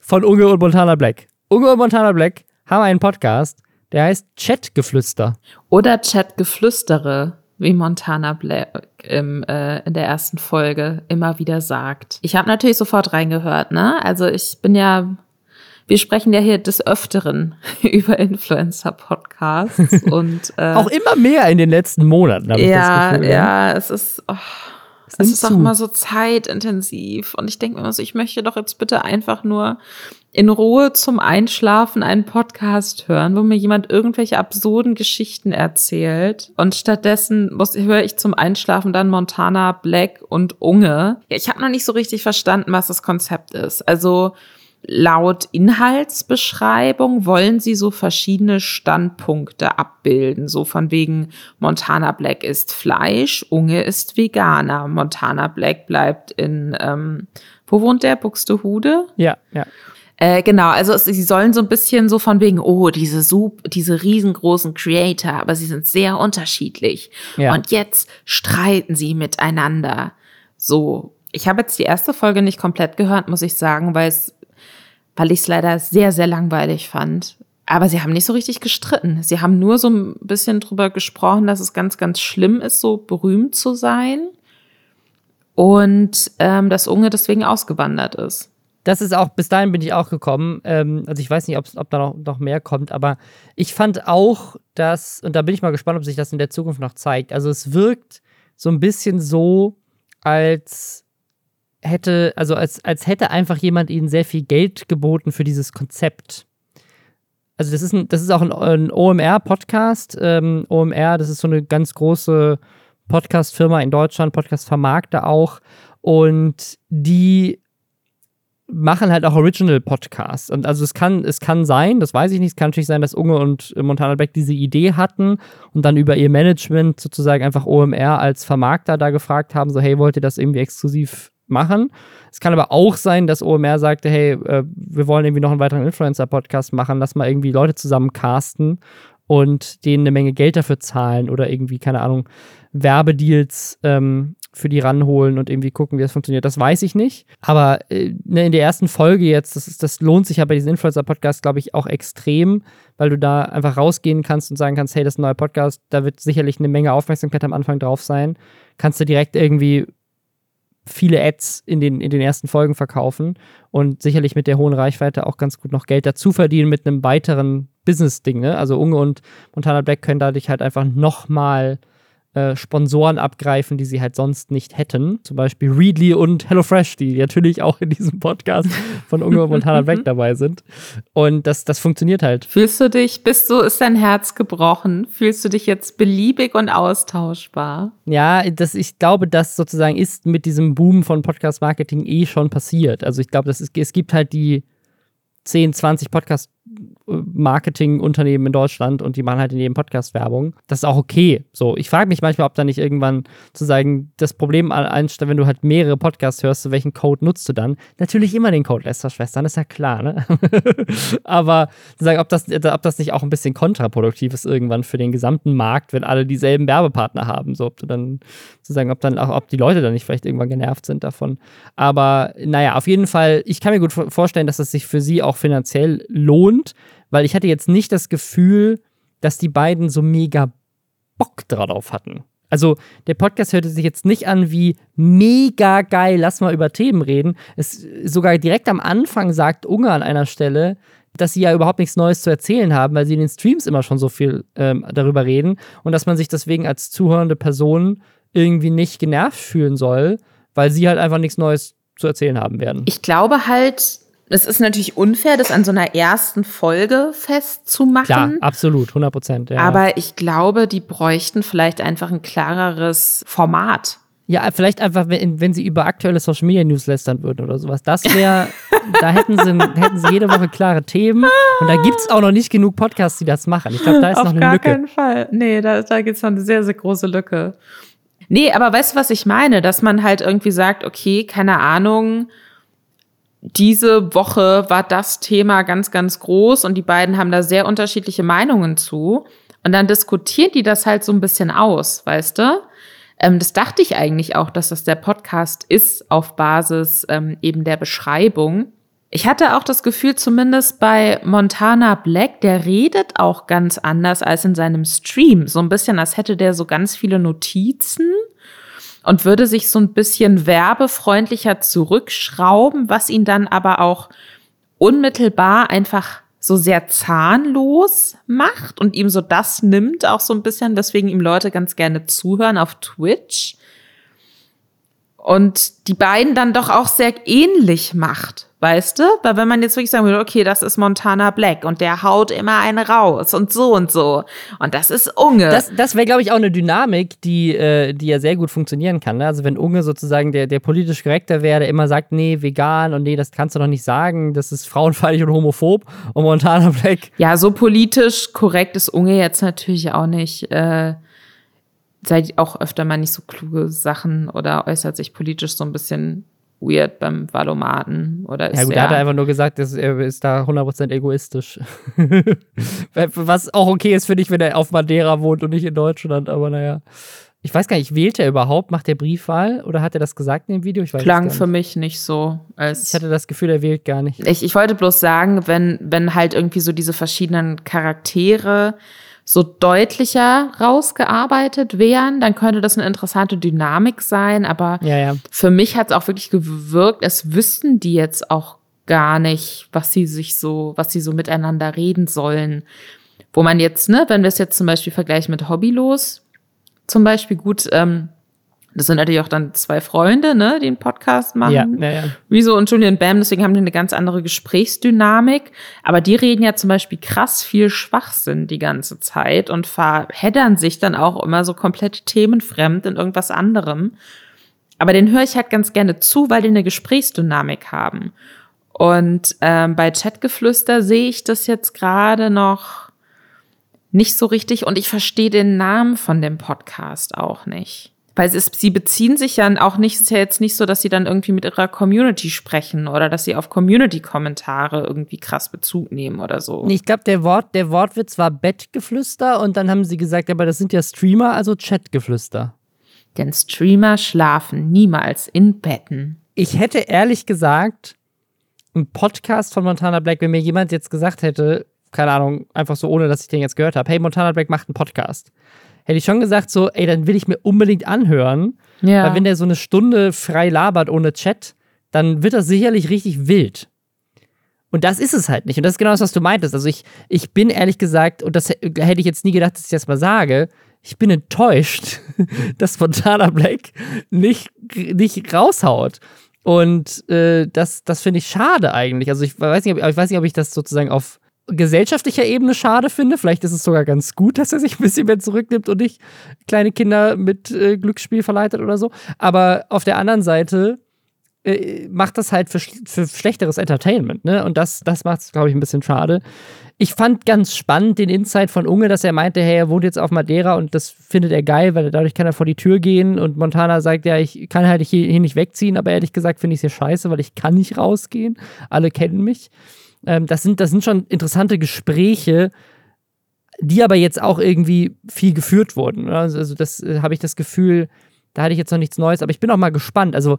Von Unge und Montana Black. Unge und Montana Black haben einen Podcast, der heißt Chatgeflüster. Oder Chatgeflüstere, wie Montana Black im, äh, in der ersten Folge immer wieder sagt. Ich habe natürlich sofort reingehört, ne? Also ich bin ja wir sprechen ja hier des Öfteren über Influencer-Podcasts und äh, auch immer mehr in den letzten Monaten. Ja, ich das Gefühl, ja, es ist. Oh, es ist auch immer so zeitintensiv und ich denke mir immer so, ich möchte doch jetzt bitte einfach nur in Ruhe zum Einschlafen einen Podcast hören, wo mir jemand irgendwelche absurden Geschichten erzählt. Und stattdessen muss, höre ich zum Einschlafen dann Montana Black und Unge. Ja, ich habe noch nicht so richtig verstanden, was das Konzept ist. Also Laut Inhaltsbeschreibung wollen sie so verschiedene Standpunkte abbilden, so von wegen Montana Black isst Fleisch, Unge ist Veganer, Montana Black bleibt in, ähm, wo wohnt der, Buxtehude? Ja, ja. Äh, genau, also es, sie sollen so ein bisschen so von wegen, oh, diese Sub, diese riesengroßen Creator, aber sie sind sehr unterschiedlich. Ja. Und jetzt streiten sie miteinander. So, ich habe jetzt die erste Folge nicht komplett gehört, muss ich sagen, weil es weil ich es leider sehr, sehr langweilig fand. Aber sie haben nicht so richtig gestritten. Sie haben nur so ein bisschen drüber gesprochen, dass es ganz, ganz schlimm ist, so berühmt zu sein. Und ähm, dass Unge deswegen ausgewandert ist. Das ist auch, bis dahin bin ich auch gekommen. Ähm, also ich weiß nicht, ob da noch, noch mehr kommt, aber ich fand auch, dass, und da bin ich mal gespannt, ob sich das in der Zukunft noch zeigt. Also es wirkt so ein bisschen so, als hätte, also als, als hätte einfach jemand ihnen sehr viel Geld geboten für dieses Konzept. Also das ist, ein, das ist auch ein, ein OMR-Podcast. Ähm, OMR, das ist so eine ganz große Podcast-Firma in Deutschland, Podcast-Vermarkter auch. Und die machen halt auch Original-Podcasts. Und also es kann, es kann sein, das weiß ich nicht, es kann natürlich sein, dass Unge und Montana Beck diese Idee hatten und dann über ihr Management sozusagen einfach OMR als Vermarkter da gefragt haben, so hey, wollt ihr das irgendwie exklusiv machen. Es kann aber auch sein, dass OMR sagte, hey, äh, wir wollen irgendwie noch einen weiteren Influencer-Podcast machen, lass mal irgendwie Leute zusammen casten und denen eine Menge Geld dafür zahlen oder irgendwie, keine Ahnung, Werbedeals ähm, für die ranholen und irgendwie gucken, wie das funktioniert. Das weiß ich nicht. Aber äh, ne, in der ersten Folge jetzt, das, ist, das lohnt sich ja bei diesem Influencer-Podcast, glaube ich, auch extrem, weil du da einfach rausgehen kannst und sagen kannst, hey, das ist ein neuer Podcast, da wird sicherlich eine Menge Aufmerksamkeit am Anfang drauf sein. Kannst du direkt irgendwie viele Ads in den, in den ersten Folgen verkaufen und sicherlich mit der hohen Reichweite auch ganz gut noch Geld dazu verdienen mit einem weiteren Business-Ding. Ne? Also Unge und Montana Black können dadurch halt einfach nochmal äh, Sponsoren abgreifen, die sie halt sonst nicht hätten. Zum Beispiel Readly und HelloFresh, die natürlich auch in diesem Podcast von Unge und Montana Black dabei sind. Und das, das funktioniert halt. Fühlst du dich, bist du, ist dein Herz gebrochen? Fühlst du dich jetzt beliebig und austauschbar? Ja, das, ich glaube, das sozusagen ist mit diesem Boom von Podcast-Marketing eh schon passiert. Also ich glaube, es gibt halt die 10, 20 Podcast-Marketing-Unternehmen in Deutschland und die machen halt in jedem Podcast Werbung. Das ist auch okay. So, ich frage mich manchmal, ob da nicht irgendwann zu sagen, das Problem einstellt, wenn du halt mehrere Podcasts hörst, welchen Code nutzt du dann? Natürlich immer den Code Lester-Schwestern, ist ja klar, ne? Aber zu sagen, ob das, ob das nicht auch ein bisschen kontraproduktiv ist irgendwann für den gesamten Markt, wenn alle dieselben Werbepartner haben. So, ob du dann zu sagen, ob dann auch, ob die Leute dann nicht vielleicht irgendwann genervt sind davon. Aber naja, auf jeden Fall, ich kann mir gut vorstellen, dass es sich für sie auch finanziell lohnt, weil ich hatte jetzt nicht das Gefühl, dass die beiden so mega Bock drauf hatten. Also der Podcast hörte sich jetzt nicht an wie mega geil, lass mal über Themen reden. Es sogar direkt am Anfang sagt Unge an einer Stelle, dass sie ja überhaupt nichts Neues zu erzählen haben, weil sie in den Streams immer schon so viel ähm, darüber reden und dass man sich deswegen als zuhörende Person irgendwie nicht genervt fühlen soll, weil sie halt einfach nichts Neues zu erzählen haben werden. Ich glaube halt, Es ist natürlich unfair, das an so einer ersten Folge festzumachen. Klar, absolut, 100 Prozent. Ja. Aber ich glaube, die bräuchten vielleicht einfach ein klareres Format. Ja, vielleicht einfach, wenn, wenn sie über aktuelle Social Media News lästern würden oder sowas. Das wäre, da hätten sie, hätten sie jede Woche klare Themen. Und da gibt es auch noch nicht genug Podcasts, die das machen. Ich glaube, da ist Auf noch eine gar Lücke. keinen Fall. Nee, da, da gibt es noch eine sehr, sehr große Lücke. Nee, aber weißt du, was ich meine? Dass man halt irgendwie sagt, okay, keine Ahnung, diese Woche war das Thema ganz, ganz groß und die beiden haben da sehr unterschiedliche Meinungen zu. Und dann diskutieren die das halt so ein bisschen aus, weißt du? Ähm, das dachte ich eigentlich auch, dass das der Podcast ist auf Basis ähm, eben der Beschreibung. Ich hatte auch das Gefühl, zumindest bei Montana Black, der redet auch ganz anders als in seinem Stream. So ein bisschen, als hätte der so ganz viele Notizen und würde sich so ein bisschen werbefreundlicher zurückschrauben, was ihn dann aber auch unmittelbar einfach so sehr zahnlos macht und ihm so das nimmt, auch so ein bisschen, weswegen ihm Leute ganz gerne zuhören auf Twitch. Und die beiden dann doch auch sehr ähnlich macht, weißt du? Weil wenn man jetzt wirklich sagen würde, okay, das ist Montana Black und der haut immer eine raus und so und so. Und das ist Unge. Das, das wäre, glaube ich, auch eine Dynamik, die, äh, die ja sehr gut funktionieren kann. Ne? Also wenn Unge sozusagen der, der politisch Korrekter wäre, der immer sagt, nee, vegan und nee, das kannst du doch nicht sagen, das ist frauenfeindlich und homophob. Und Montana Black. ja, so politisch korrekt ist Unge jetzt natürlich auch nicht. Äh, seid auch öfter mal nicht so kluge Sachen oder äußert sich politisch so ein bisschen weird beim Valomaten oder ist Ja gut, er hat einfach nur gesagt, dass er ist da 100% egoistisch. Was auch okay ist für dich, wenn er auf Madeira wohnt und nicht in Deutschland, aber naja. Ich weiß gar nicht, wählt er überhaupt? Macht er Briefwahl? Oder hat er das gesagt in dem Video? Ich weiß klang für mich nicht so. Ich hatte das Gefühl, er wählt gar nicht. Ich, ich wollte bloß sagen, wenn, wenn halt irgendwie so diese verschiedenen Charaktere so deutlicher rausgearbeitet wären, dann könnte das eine interessante Dynamik sein. Aber Ja, ja. für mich hat es auch wirklich gewirkt, es wüssten die jetzt auch gar nicht, was sie sich so, was sie so miteinander reden sollen. Wo man jetzt, ne, wenn wir es jetzt zum Beispiel vergleichen mit Hobbylos, zum Beispiel gut, ähm, das sind natürlich auch dann zwei Freunde, ne, die einen Podcast machen. Ja, ja, ja. Wieso und Julian Bam, deswegen haben die eine ganz andere Gesprächsdynamik. Aber die reden ja zum Beispiel krass viel Schwachsinn die ganze Zeit und verheddern sich dann auch immer so komplett themenfremd in irgendwas anderem. Aber den höre ich halt ganz gerne zu, weil die eine Gesprächsdynamik haben. Und ähm, bei Chatgeflüster sehe ich das jetzt gerade noch nicht so richtig und ich verstehe den Namen von dem Podcast auch nicht. Weil es sie beziehen sich ja auch nicht, es ist ja jetzt nicht so, dass sie dann irgendwie mit ihrer Community sprechen oder dass sie auf Community-Kommentare irgendwie krass Bezug nehmen oder so. Nee, Ich glaube, der, Wort, der Wortwitz war Bettgeflüster und dann haben sie gesagt, aber das sind ja Streamer, also Chatgeflüster. Denn Streamer schlafen niemals in Betten. Ich hätte ehrlich gesagt, ein Podcast von Montana Black, wenn mir jemand jetzt gesagt hätte, keine Ahnung, einfach so ohne, dass ich den jetzt gehört habe, hey, Montana Black macht einen Podcast. Hätte ich schon gesagt, so, ey, dann will ich mir unbedingt anhören. Ja. Weil wenn der so eine Stunde frei labert ohne Chat, dann wird das sicherlich richtig wild. Und das ist es halt nicht. Und das ist genau das, was du meintest. Also ich, ich bin ehrlich gesagt, und das hätte ich jetzt nie gedacht, dass ich das mal sage, ich bin enttäuscht, dass Montana Black nicht, nicht raushaut. Und äh, das, das finde ich schade eigentlich. Also ich weiß, nicht, ob, ich weiß nicht, ob ich das sozusagen auf gesellschaftlicher Ebene schade finde. Vielleicht ist es sogar ganz gut, dass er sich ein bisschen mehr zurücknimmt und nicht kleine Kinder mit äh, Glücksspiel verleitet oder so. Aber auf der anderen Seite äh, macht das halt für, für schlechteres Entertainment, ne? Und das, das macht es, glaube ich, ein bisschen schade. Ich fand ganz spannend den Insight von Unge, dass er meinte, hey, er wohnt jetzt auf Madeira und das findet er geil, weil dadurch kann er vor die Tür gehen und Montana sagt, ja, ich kann halt hier, hier nicht wegziehen, aber ehrlich gesagt finde ich es hier scheiße, weil ich kann nicht rausgehen. Alle kennen mich. Ähm, das, sind, das sind schon interessante Gespräche, die aber jetzt auch irgendwie viel geführt wurden. ne? Also, also das äh, habe ich das Gefühl, da hatte ich jetzt noch nichts Neues, aber ich bin auch mal gespannt. Also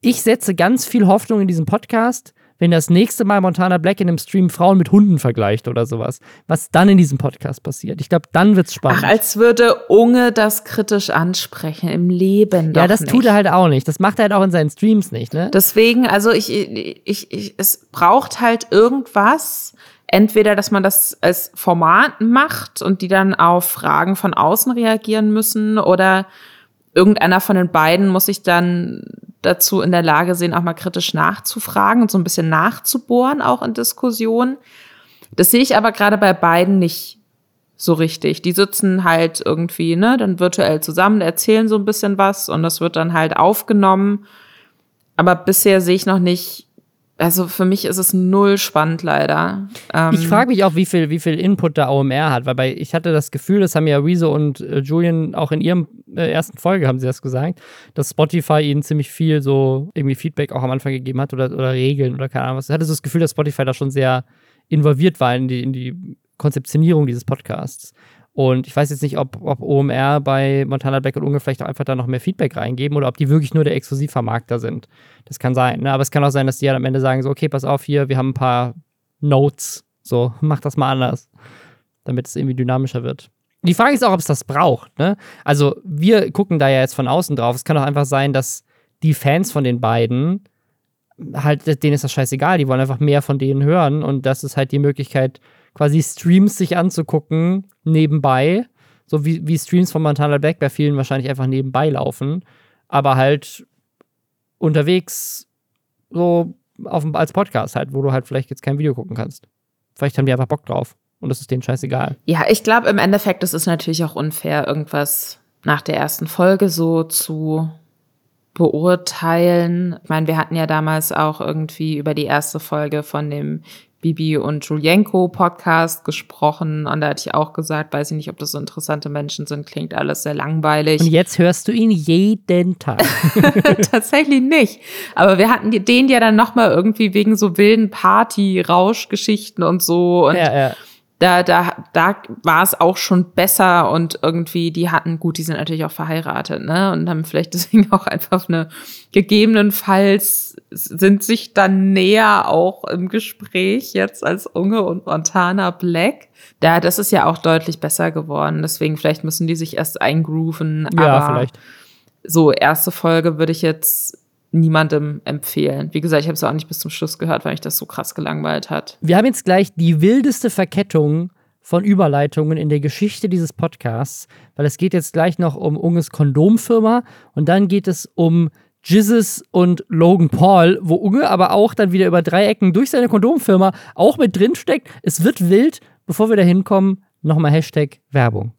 ich setze ganz viel Hoffnung in diesen Podcast, wenn das nächste Mal Montana Black in einem Stream Frauen mit Hunden vergleicht oder sowas. Was dann in diesem Podcast passiert. Ich glaube, dann wird's spannend. Ach, als würde Unge das kritisch ansprechen im Leben. ja, das nicht. tut er halt auch nicht. Das macht er halt auch in seinen Streams nicht, ne? Deswegen, also ich, ich, ich, es braucht halt irgendwas. Entweder, dass man das als Format macht und die dann auf Fragen von außen reagieren müssen oder irgendeiner von den beiden muss sich dann dazu in der Lage sehen, auch mal kritisch nachzufragen und so ein bisschen nachzubohren, auch in Diskussionen. Das sehe ich aber gerade bei beiden nicht so richtig. Die sitzen halt irgendwie, ne, dann virtuell zusammen, erzählen so ein bisschen was und das wird dann halt aufgenommen. Aber bisher sehe ich noch nicht, also für mich ist es null spannend leider. Ähm ich frage mich auch, wie viel, wie viel Input da OMR hat, weil bei, ich hatte das Gefühl, das haben ja Rezo und äh, Julian auch in ihrem äh, ersten Folge haben sie das gesagt, dass Spotify ihnen ziemlich viel so irgendwie Feedback auch am Anfang gegeben hat oder, oder Regeln oder keine Ahnung was. Ich hatte so das Gefühl, dass Spotify da schon sehr involviert war in die, in die Konzeptionierung dieses Podcasts. Und ich weiß jetzt nicht, ob, ob OMR bei Montana Black und Unge vielleicht auch einfach da noch mehr Feedback reingeben oder ob die wirklich nur der Exklusivvermarkter sind. Das kann sein. Ne? Aber es kann auch sein, dass die ja am Ende sagen: so, okay, pass auf hier, wir haben ein paar Notes. So, mach das mal anders. Damit es irgendwie dynamischer wird. Die Frage ist auch, ob es das braucht. Ne? Also, wir gucken da ja jetzt von außen drauf. Es kann auch einfach sein, dass die Fans von den beiden halt, denen ist das scheißegal, die wollen einfach mehr von denen hören und das ist halt die Möglichkeit, quasi Streams sich anzugucken, nebenbei. So wie, wie Streams von Montana Black bei vielen wahrscheinlich einfach nebenbei laufen, aber halt unterwegs so auf, als Podcast halt, wo du halt vielleicht jetzt kein Video gucken kannst. Vielleicht haben die einfach Bock drauf und das ist denen scheißegal. Ja, ich glaube im Endeffekt, es ist natürlich auch unfair, irgendwas nach der ersten Folge so zu beurteilen. Ich meine, wir hatten ja damals auch irgendwie über die erste Folge von dem Bibi und Julienko Podcast gesprochen und da hatte ich auch gesagt, weiß ich nicht, ob das so interessante Menschen sind, klingt alles sehr langweilig. Und jetzt hörst du ihn jeden Tag. Tatsächlich nicht. Aber wir hatten den ja dann nochmal irgendwie wegen so wilden Party-Rauschgeschichten und so und ja, ja da, da, da war es auch schon besser und irgendwie, die hatten, gut, die sind natürlich auch verheiratet, ne? Und haben vielleicht deswegen auch einfach eine gegebenenfalls sind sich dann näher auch im Gespräch jetzt als Unge und Montana Black. Da, das ist ja auch deutlich besser geworden. Deswegen, vielleicht müssen die sich erst eingrooven. Ja, aber vielleicht. So, erste Folge würde ich jetzt niemandem empfehlen. Wie gesagt, ich habe es auch nicht bis zum Schluss gehört, weil mich das so krass gelangweilt hat. Wir haben jetzt gleich die wildeste Verkettung von Überleitungen in der Geschichte dieses Podcasts, weil es geht jetzt gleich noch um Unges Kondomfirma und dann geht es um Jizzes und Logan Paul, wo Unge aber auch dann wieder über drei Ecken durch seine Kondomfirma auch mit drin steckt. Es wird wild. Bevor wir da hinkommen, nochmal Hashtag Werbung.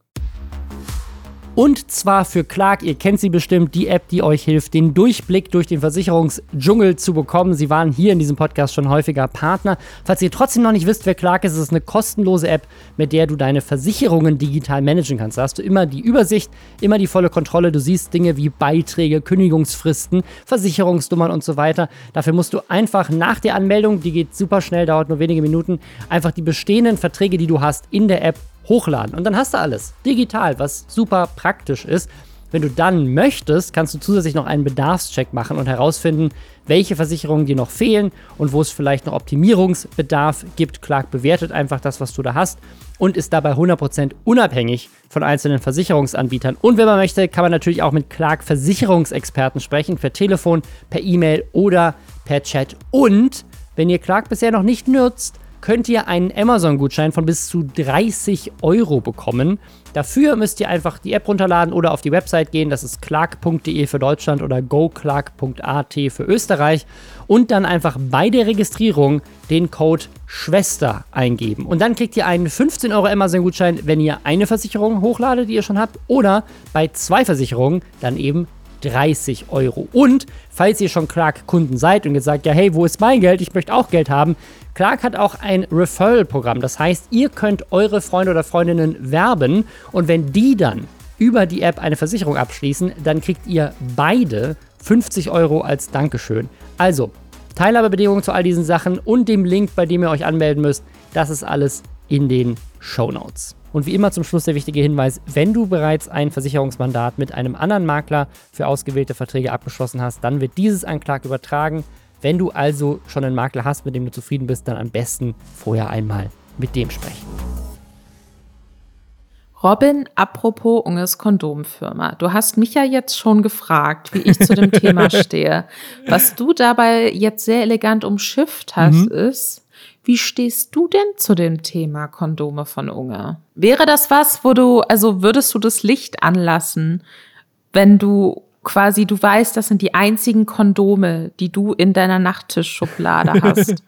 Und zwar für Clark, ihr kennt sie bestimmt, die App, die euch hilft, den Durchblick durch den Versicherungsdschungel zu bekommen. Sie waren hier in diesem Podcast schon häufiger Partner. Falls ihr trotzdem noch nicht wisst, wer Clark ist, ist es eine kostenlose App, mit der du deine Versicherungen digital managen kannst. Da hast du immer die Übersicht, immer die volle Kontrolle. Du siehst Dinge wie Beiträge, Kündigungsfristen, Versicherungsnummern und so weiter. Dafür musst du einfach nach der Anmeldung, die geht super schnell, dauert nur wenige Minuten, einfach die bestehenden Verträge, die du hast, in der App hochladen. Und dann hast du alles digital, was super praktisch ist. Wenn du dann möchtest, kannst du zusätzlich noch einen Bedarfscheck machen und herausfinden, welche Versicherungen dir noch fehlen und wo es vielleicht noch Optimierungsbedarf gibt. Clark bewertet einfach das, was du da hast und ist dabei 100% unabhängig von einzelnen Versicherungsanbietern. Und wenn man möchte, kann man natürlich auch mit Clark Versicherungsexperten sprechen, per Telefon, per E-Mail oder per Chat. Und wenn ihr Clark bisher noch nicht nutzt, könnt ihr einen Amazon-Gutschein von bis zu 30 Euro bekommen. Dafür müsst ihr einfach die App runterladen oder auf die Website gehen. Das ist clark.de für Deutschland oder goclark.at für Österreich. Und dann einfach bei der Registrierung den Code Schwester eingeben. Und dann kriegt ihr einen 15 Euro Amazon-Gutschein, wenn ihr eine Versicherung hochladet, die ihr schon habt. Oder bei zwei Versicherungen dann eben 30 Euro. Und falls ihr schon Clark-Kunden seid und jetzt sagt, ja, hey, wo ist mein Geld? Ich möchte auch Geld haben. Clark hat auch ein Referral-Programm. Das heißt, ihr könnt eure Freunde oder Freundinnen werben und wenn die dann über die App eine Versicherung abschließen, dann kriegt ihr beide 50 Euro als Dankeschön. Also, Teilhabebedingungen zu all diesen Sachen und dem Link, bei dem ihr euch anmelden müsst, das ist alles in den Show Notes. Und wie immer zum Schluss der wichtige Hinweis, wenn du bereits ein Versicherungsmandat mit einem anderen Makler für ausgewählte Verträge abgeschlossen hast, dann wird dieses an Clark übertragen. Wenn du also schon einen Makler hast, mit dem du zufrieden bist, dann am besten vorher einmal mit dem sprechen. Robin, apropos Unges Kondomfirma. Du hast mich ja jetzt schon gefragt, wie ich zu dem Thema stehe. Was du dabei jetzt sehr elegant umschifft hast, mhm. ist, wie stehst du denn zu dem Thema Kondome von Unge? Wäre das was, wo du, also würdest du das Licht anlassen, wenn du quasi, du weißt, das sind die einzigen Kondome, die du in deiner Nachttischschublade hast.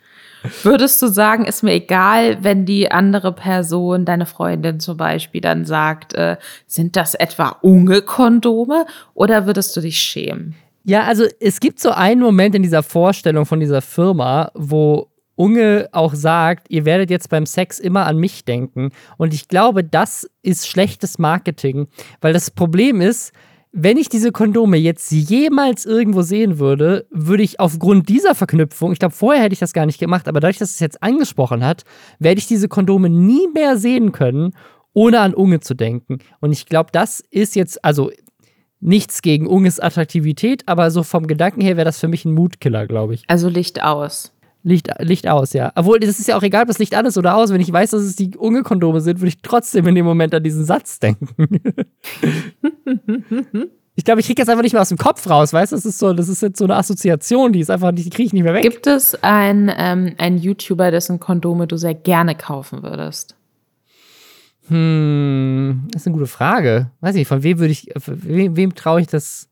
Würdest du sagen, ist mir egal, wenn die andere Person, deine Freundin zum Beispiel, dann sagt, äh, sind das etwa Unge-Kondome oder würdest du dich schämen? Ja, also es gibt so einen Moment in dieser Vorstellung von dieser Firma, wo Unge auch sagt, ihr werdet jetzt beim Sex immer an mich denken. Und ich glaube, das ist schlechtes Marketing, weil das Problem ist, wenn ich diese Kondome jetzt jemals irgendwo sehen würde, würde ich aufgrund dieser Verknüpfung, ich glaube, vorher hätte ich das gar nicht gemacht, aber dadurch, dass es jetzt angesprochen hat, werde ich diese Kondome nie mehr sehen können, ohne an Unge zu denken. Und ich glaube, das ist jetzt, also nichts gegen Unges Attraktivität, aber so vom Gedanken her wäre das für mich ein Mutkiller, glaube ich. Also Licht aus. Licht, Licht aus, ja. Obwohl, es ist ja auch egal, ob das Licht an ist oder aus. Wenn ich weiß, dass es die Unge-Kondome sind, würde ich trotzdem in dem Moment an diesen Satz denken. ich glaube, ich kriege jetzt einfach nicht mehr aus dem Kopf raus, weißt du? Das ist so, das ist jetzt so eine Assoziation, die ist einfach nicht, die kriege ich nicht mehr weg. Gibt es einen, ähm, einen YouTuber, dessen Kondome du sehr gerne kaufen würdest? Hm, das ist eine gute Frage. Weiß nicht, von wem würde ich, wem, wem traue ich das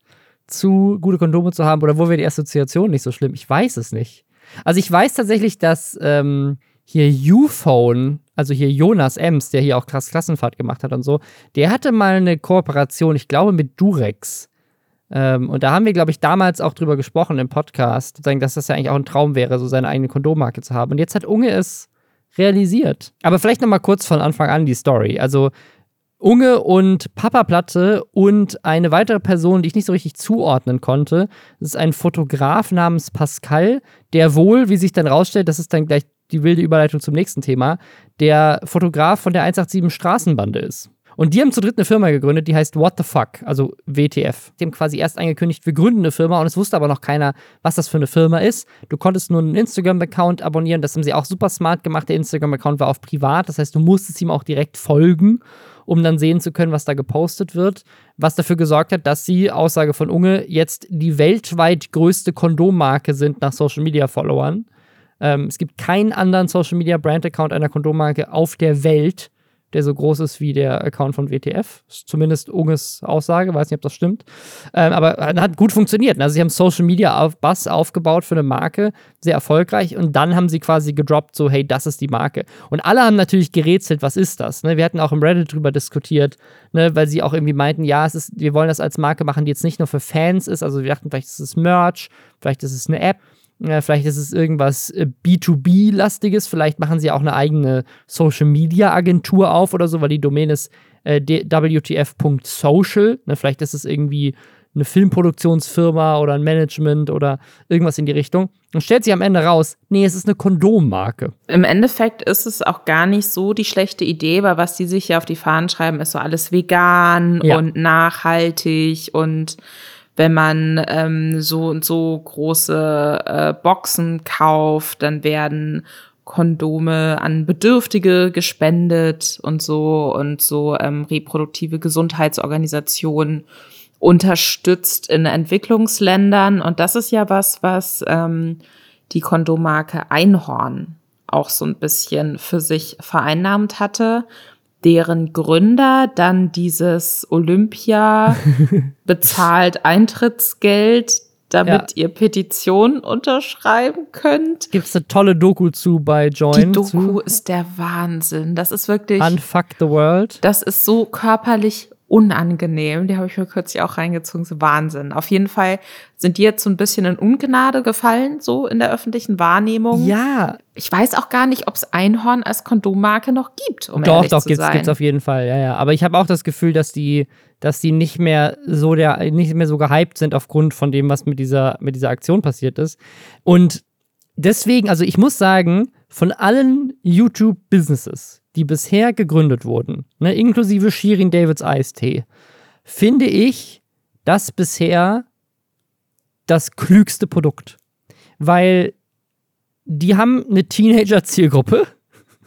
zu, gute Kondome zu haben oder wo wäre die Assoziation nicht so schlimm? Ich weiß es nicht. Also ich weiß tatsächlich, dass ähm, hier U-Phone, also hier Jonas Ems, der hier auch krass Klassenfahrt gemacht hat und so, der hatte mal eine Kooperation, ich glaube, mit Durex. Ähm, und da haben wir, glaube ich, damals auch drüber gesprochen im Podcast, dass das ja eigentlich auch ein Traum wäre, so seine eigene Kondommarke zu haben. Und jetzt hat Unge es realisiert. Aber vielleicht nochmal kurz von Anfang an die Story. Also Unge und Papa Platte und eine weitere Person, die ich nicht so richtig zuordnen konnte. Das ist ein Fotograf namens Pascal, der wohl, wie sich dann rausstellt, das ist dann gleich die wilde Überleitung zum nächsten Thema, der Fotograf von der 187 Straßenbande ist. Und die haben zu dritt eine Firma gegründet, die heißt What the Fuck, also WTF. Die haben quasi erst angekündigt, wir gründen eine Firma und es wusste aber noch keiner, was das für eine Firma ist. Du konntest nur einen Instagram-Account abonnieren, das haben sie auch super smart gemacht. Der Instagram-Account war auf privat, das heißt, du musstest ihm auch direkt folgen, um dann sehen zu können, was da gepostet wird. Was dafür gesorgt hat, dass sie, Aussage von Unge, jetzt die weltweit größte Kondommarke sind nach Social-Media-Followern. Ähm, es gibt keinen anderen Social-Media-Brand-Account einer Kondommarke auf der Welt, der so groß ist wie der Account von WTF. Zumindest Unges Aussage, weiß nicht, ob das stimmt. Ähm, aber hat gut funktioniert. Also sie haben Social Media auf Bass aufgebaut für eine Marke, sehr erfolgreich. Und dann haben sie quasi gedroppt, so, hey, das ist die Marke. Und alle haben natürlich gerätselt, was ist das? Ne? Wir hatten auch im Reddit drüber diskutiert, ne? weil sie auch irgendwie meinten, ja, es ist, wir wollen das als Marke machen, die jetzt nicht nur für Fans ist. Also wir dachten, vielleicht ist es Merch, vielleicht ist es eine App. Ja, vielleicht ist es irgendwas äh, B2B-lastiges. Vielleicht machen sie auch eine eigene Social-Media-Agentur auf oder so, weil die Domäne ist äh, WTF.social. Ne, vielleicht ist es irgendwie eine Filmproduktionsfirma oder ein Management oder irgendwas in die Richtung. Und stellt sich am Ende raus, nee, es ist eine Kondommarke. Im Endeffekt ist es auch gar nicht so die schlechte Idee, weil was die sich ja auf die Fahnen schreiben, ist so alles vegan ja. und nachhaltig und wenn man ähm, so und so große äh, Boxen kauft, dann werden Kondome an Bedürftige gespendet und so und so ähm, reproduktive Gesundheitsorganisationen unterstützt in Entwicklungsländern. Und das ist ja was, was ähm, die Kondommarke Einhorn auch so ein bisschen für sich vereinnahmt hatte deren Gründer dann dieses Olympia bezahlt Eintrittsgeld, damit ja. ihr Petitionen unterschreiben könnt. Gibt es eine tolle Doku zu bei Join? Die Doku zu? ist der Wahnsinn. Das ist wirklich. Unfuck the World. Das ist so körperlich unangenehm. Die habe ich mir kürzlich auch reingezogen. So Wahnsinn. Auf jeden Fall sind die jetzt so ein bisschen in Ungnade gefallen, so in der öffentlichen Wahrnehmung. Ja. Ich weiß auch gar nicht, ob es Einhorn als Kondommarke noch gibt, um doch, doch, zu gibt's, sein. Doch, doch, auf jeden Fall. Ja, ja. Aber ich habe auch das Gefühl, dass die, dass die nicht mehr so der, nicht mehr so gehypt sind aufgrund von dem, was mit dieser, mit dieser Aktion passiert ist. Und deswegen, also ich muss sagen, von allen YouTube-Businesses, die bisher gegründet wurden, ne, inklusive Shirin Davids Eistee, finde ich das bisher das klügste Produkt. Weil die haben eine Teenager-Zielgruppe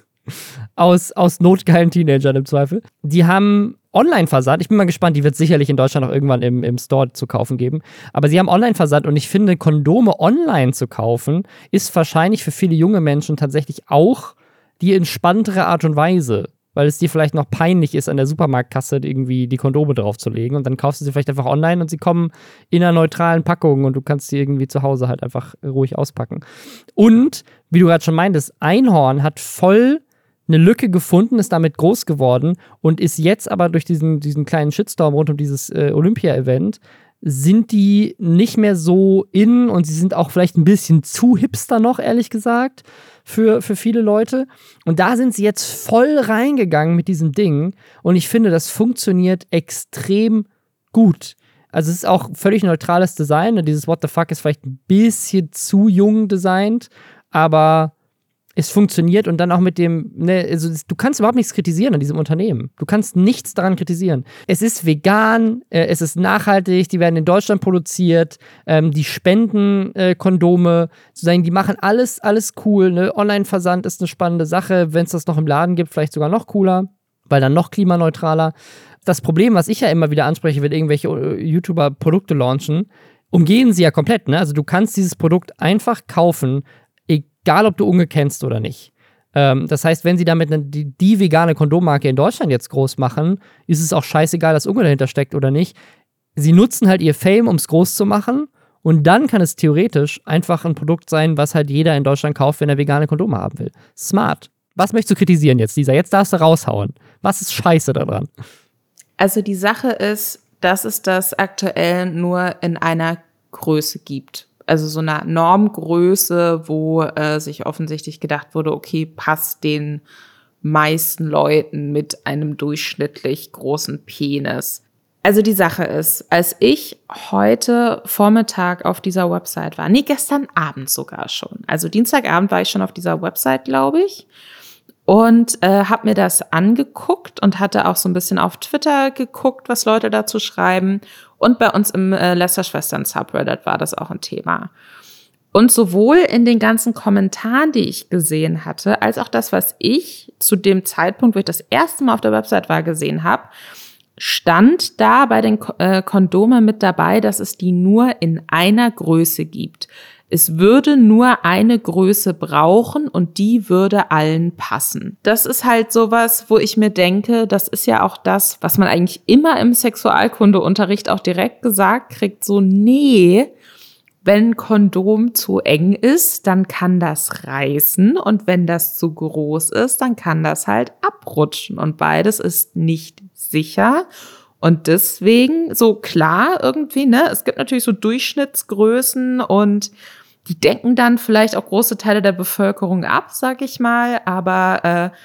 aus, aus notgeilen Teenagern im Zweifel. Die haben Online-Versand. Ich bin mal gespannt, die wird sicherlich in Deutschland auch irgendwann im, im Store zu kaufen geben. Aber sie haben Online-Versand und ich finde, Kondome online zu kaufen, ist wahrscheinlich für viele junge Menschen tatsächlich auch die entspanntere Art und Weise, weil es dir vielleicht noch peinlich ist, an der Supermarktkasse irgendwie die Kondome draufzulegen. Und dann kaufst du sie vielleicht einfach online und sie kommen in einer neutralen Packung und du kannst sie irgendwie zu Hause halt einfach ruhig auspacken. Und, wie du gerade schon meintest, Einhorn hat voll eine Lücke gefunden, ist damit groß geworden und ist jetzt aber durch diesen, diesen kleinen Shitstorm rund um dieses äh, Olympia-Event sind die nicht mehr so in und sie sind auch vielleicht ein bisschen zu hipster noch, ehrlich gesagt, für, für viele Leute. Und da sind sie jetzt voll reingegangen mit diesem Ding und ich finde, das funktioniert extrem gut. Also es ist auch völlig neutrales Design. Dieses What the fuck ist vielleicht ein bisschen zu jung designt, aber es funktioniert und dann auch mit dem, ne, also du kannst überhaupt nichts kritisieren an diesem Unternehmen. Du kannst nichts daran kritisieren. Es ist vegan, äh, es ist nachhaltig, die werden in Deutschland produziert, ähm, die spenden äh, Kondome, sozusagen, die machen alles, alles cool. Ne? Online-Versand ist eine spannende Sache, wenn es das noch im Laden gibt, vielleicht sogar noch cooler, weil dann noch klimaneutraler. Das Problem, was ich ja immer wieder anspreche, wenn irgendwelche äh, YouTuber Produkte launchen, umgehen sie ja komplett. Ne? Also du kannst dieses Produkt einfach kaufen, egal ob du Unge kennst oder nicht. Ähm, das heißt, wenn sie damit die, die, vegane Kondommarke in Deutschland jetzt groß machen, ist es auch scheißegal, dass Unge dahinter steckt oder nicht. Sie nutzen halt ihr Fame, um es groß zu machen. Und dann kann es theoretisch einfach ein Produkt sein, was halt jeder in Deutschland kauft, wenn er vegane Kondome haben will. Smart. Was möchtest du kritisieren jetzt, Lisa? Jetzt darfst du raushauen. Was ist scheiße daran? Also die Sache ist, dass es das aktuell nur in einer Größe gibt also so einer Normgröße, wo äh, sich offensichtlich gedacht wurde, okay, passt den meisten Leuten mit einem durchschnittlich großen Penis. Also die Sache ist, als ich heute Vormittag auf dieser Website war, nee, gestern Abend sogar schon, also Dienstagabend war ich schon auf dieser Website, glaube ich, und äh, habe mir das angeguckt und hatte auch so ein bisschen auf Twitter geguckt, was Leute dazu schreiben. Und bei uns im äh, Lester-Schwestern Subreddit war das auch ein Thema. Und sowohl in den ganzen Kommentaren, die ich gesehen hatte, als auch das, was ich zu dem Zeitpunkt, wo ich das erste Mal auf der Website war, gesehen habe, stand da bei den äh, Kondome mit dabei, dass es die nur in einer Größe gibt. Es würde nur eine Größe brauchen und die würde allen passen. Das ist halt sowas, wo ich mir denke, das ist ja auch das, was man eigentlich immer im Sexualkundeunterricht auch direkt gesagt kriegt, so nee, wenn Kondom zu eng ist, dann kann das reißen und wenn das zu groß ist, dann kann das halt abrutschen und beides ist nicht sicher. Und deswegen, so klar irgendwie, ne, es gibt natürlich so Durchschnittsgrößen und die decken dann vielleicht auch große Teile der Bevölkerung ab, sag ich mal, aber äh,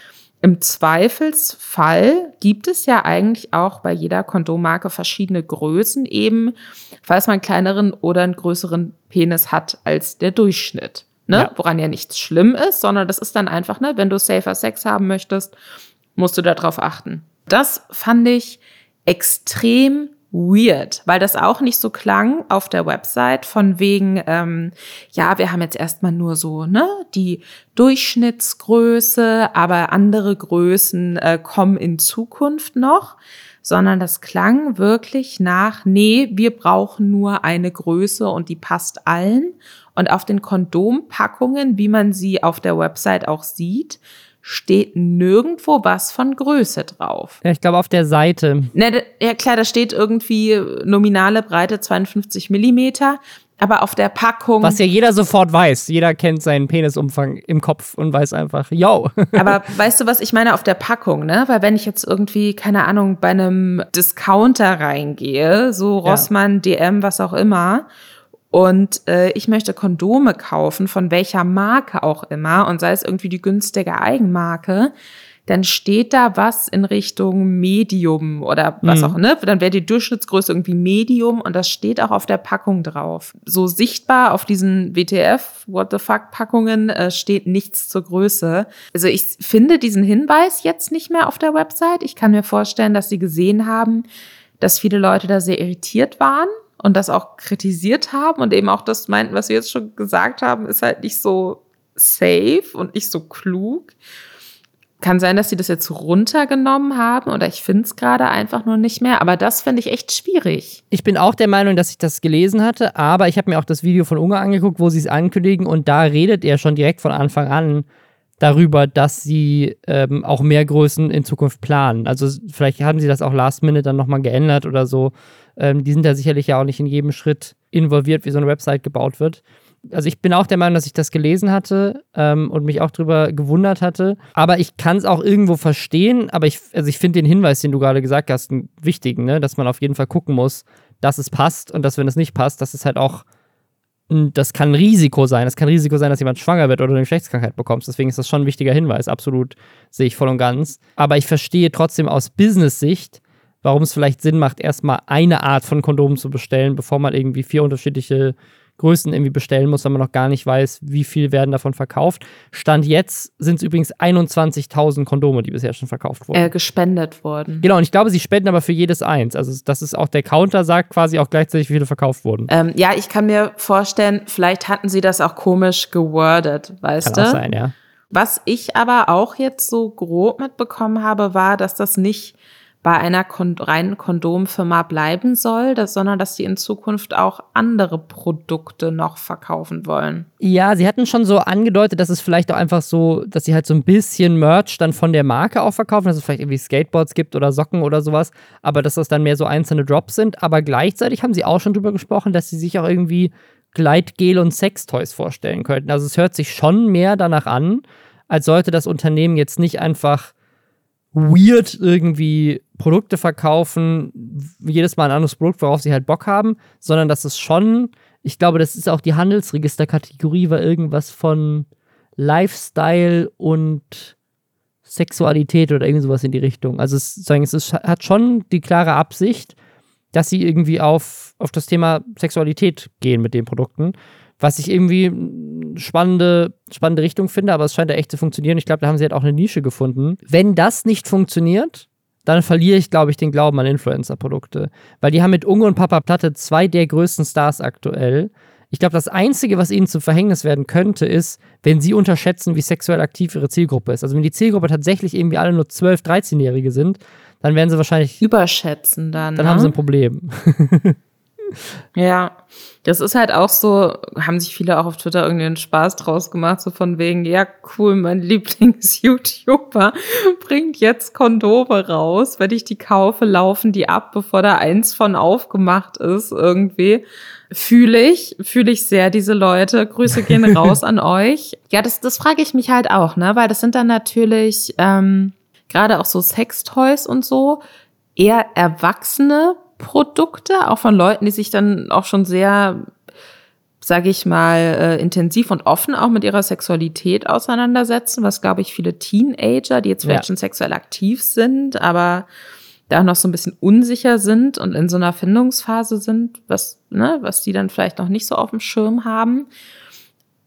im Zweifelsfall gibt es ja eigentlich auch bei jeder Kondommarke verschiedene Größen eben, falls man einen kleineren oder einen größeren Penis hat als der Durchschnitt. Ne? Ja. Woran ja nichts schlimm ist, sondern das ist dann einfach, ne, wenn du safer Sex haben möchtest, musst du darauf achten. Das fand ich extrem weird, weil das auch nicht so klang auf der Website von wegen, ähm, ja, wir haben jetzt erstmal nur so, ne, die Durchschnittsgröße, aber andere Größen äh, kommen in Zukunft noch, sondern das klang wirklich nach, nee, wir brauchen nur eine Größe und die passt allen. Und auf den Kondompackungen, wie man sie auf der Website auch sieht, steht nirgendwo was von Größe drauf. Ja, ich glaube auf der Seite. Ne, ja klar, da steht irgendwie nominale Breite 52 Millimeter, aber auf der Packung. Was ja jeder sofort weiß. Jeder kennt seinen Penisumfang im Kopf und weiß einfach, yo. aber weißt du, was ich meine auf der Packung, ne? Weil wenn ich jetzt irgendwie, keine Ahnung, bei einem Discounter reingehe, so Rossmann, ja. DM, was auch immer, und äh, ich möchte Kondome kaufen, von welcher Marke auch immer, und sei es irgendwie die günstige Eigenmarke, dann steht da was in Richtung Medium oder was mhm. auch, ne? Dann wäre die Durchschnittsgröße irgendwie Medium und das steht auch auf der Packung drauf. So sichtbar auf diesen WTF, What the fuck Packungen äh, steht nichts zur Größe. Also ich finde diesen Hinweis jetzt nicht mehr auf der Website. Ich kann mir vorstellen, dass sie gesehen haben, dass viele Leute da sehr irritiert waren und das auch kritisiert haben und eben auch das meinten, was wir jetzt schon gesagt haben, ist halt nicht so safe und nicht so klug. Kann sein, dass sie das jetzt runtergenommen haben oder ich finde es gerade einfach nur nicht mehr. Aber das finde ich echt schwierig. Ich bin auch der Meinung, dass ich das gelesen hatte, aber ich habe mir auch das Video von Unge angeguckt, wo sie es ankündigen und da redet er schon direkt von Anfang an darüber, dass sie ähm, auch mehr Größen in Zukunft planen. Also vielleicht haben sie das auch last minute dann nochmal geändert oder so. Ähm, die sind da sicherlich ja auch nicht in jedem Schritt involviert, wie so eine Website gebaut wird. Also ich bin auch der Meinung, dass ich das gelesen hatte ähm, und mich auch darüber gewundert hatte. Aber ich kann es auch irgendwo verstehen. Aber ich, also ich finde den Hinweis, den du gerade gesagt hast, einen wichtigen, ne? dass man auf jeden Fall gucken muss, dass es passt und dass, wenn es nicht passt, dass es halt auch das kann ein Risiko sein. Es kann ein Risiko sein, dass jemand schwanger wird oder eine Geschlechtskrankheit bekommt. Deswegen ist das schon ein wichtiger Hinweis. Absolut sehe ich voll und ganz. Aber ich verstehe trotzdem aus Business-Sicht, warum es vielleicht Sinn macht, erstmal eine Art von Kondomen zu bestellen, bevor man irgendwie vier unterschiedliche Größen irgendwie bestellen muss, weil man noch gar nicht weiß, wie viel werden davon verkauft. Stand jetzt sind es übrigens 21.000 Kondome, die bisher schon verkauft wurden. Äh, gespendet wurden. Genau, und ich glaube, sie spenden aber für jedes eins. Also das ist auch der Counter sagt quasi auch gleichzeitig, wie viele verkauft wurden. Ähm, ja, ich kann mir vorstellen, vielleicht hatten sie das auch komisch gewordet, weißt kann du? Kann auch sein, ja. Was ich aber auch jetzt so grob mitbekommen habe, war, dass das nicht bei einer kon reinen Kondomfirma bleiben soll, dass, sondern dass sie in Zukunft auch andere Produkte noch verkaufen wollen. Ja, sie hatten schon so angedeutet, dass es vielleicht auch einfach so, dass sie halt so ein bisschen Merch dann von der Marke auch verkaufen, dass es vielleicht irgendwie Skateboards gibt oder Socken oder sowas, aber dass das dann mehr so einzelne Drops sind. Aber gleichzeitig haben sie auch schon drüber gesprochen, dass sie sich auch irgendwie Gleitgel und Sextoys vorstellen könnten. Also es hört sich schon mehr danach an, als sollte das Unternehmen jetzt nicht einfach weird irgendwie Produkte verkaufen, jedes Mal ein anderes Produkt, worauf sie halt Bock haben, sondern das ist schon, ich glaube, das ist auch die Handelsregisterkategorie, war irgendwas von Lifestyle und Sexualität oder irgend sowas in die Richtung. Also es, es ist, hat schon die klare Absicht, dass sie irgendwie auf, auf das Thema Sexualität gehen mit den Produkten was ich irgendwie spannende, spannende Richtung finde, aber es scheint ja echt zu funktionieren. Ich glaube, da haben sie halt auch eine Nische gefunden. Wenn das nicht funktioniert, dann verliere ich, glaube ich, den Glauben an Influencer-Produkte. Weil die haben mit Unge und Papa Platte zwei der größten Stars aktuell. Ich glaube, das Einzige, was ihnen zum Verhängnis werden könnte, ist, wenn sie unterschätzen, wie sexuell aktiv ihre Zielgruppe ist. Also wenn die Zielgruppe tatsächlich irgendwie alle nur 12-, 13-Jährige sind, dann werden sie wahrscheinlich. Überschätzen dann. Dann ne? haben sie ein Problem. Ja, das ist halt auch so, haben sich viele auch auf Twitter irgendwie einen Spaß draus gemacht, so von wegen, ja cool, mein Lieblings-YouTuber bringt jetzt Kondome raus. Wenn ich die kaufe, laufen die ab, bevor da eins von aufgemacht ist irgendwie. Fühle ich, fühle ich sehr diese Leute. Grüße gehen raus an euch. Ja, das, das frage ich mich halt auch, ne, weil das sind dann natürlich ähm, gerade auch so Sextoys und so eher Erwachsene Produkte, auch von Leuten, die sich dann auch schon sehr, sage ich mal, äh, intensiv und offen auch mit ihrer Sexualität auseinandersetzen, was, glaube ich, viele Teenager, die jetzt vielleicht ja. schon sexuell aktiv sind, aber da noch so ein bisschen unsicher sind und in so einer Findungsphase sind, was, ne, was die dann vielleicht noch nicht so auf dem Schirm haben.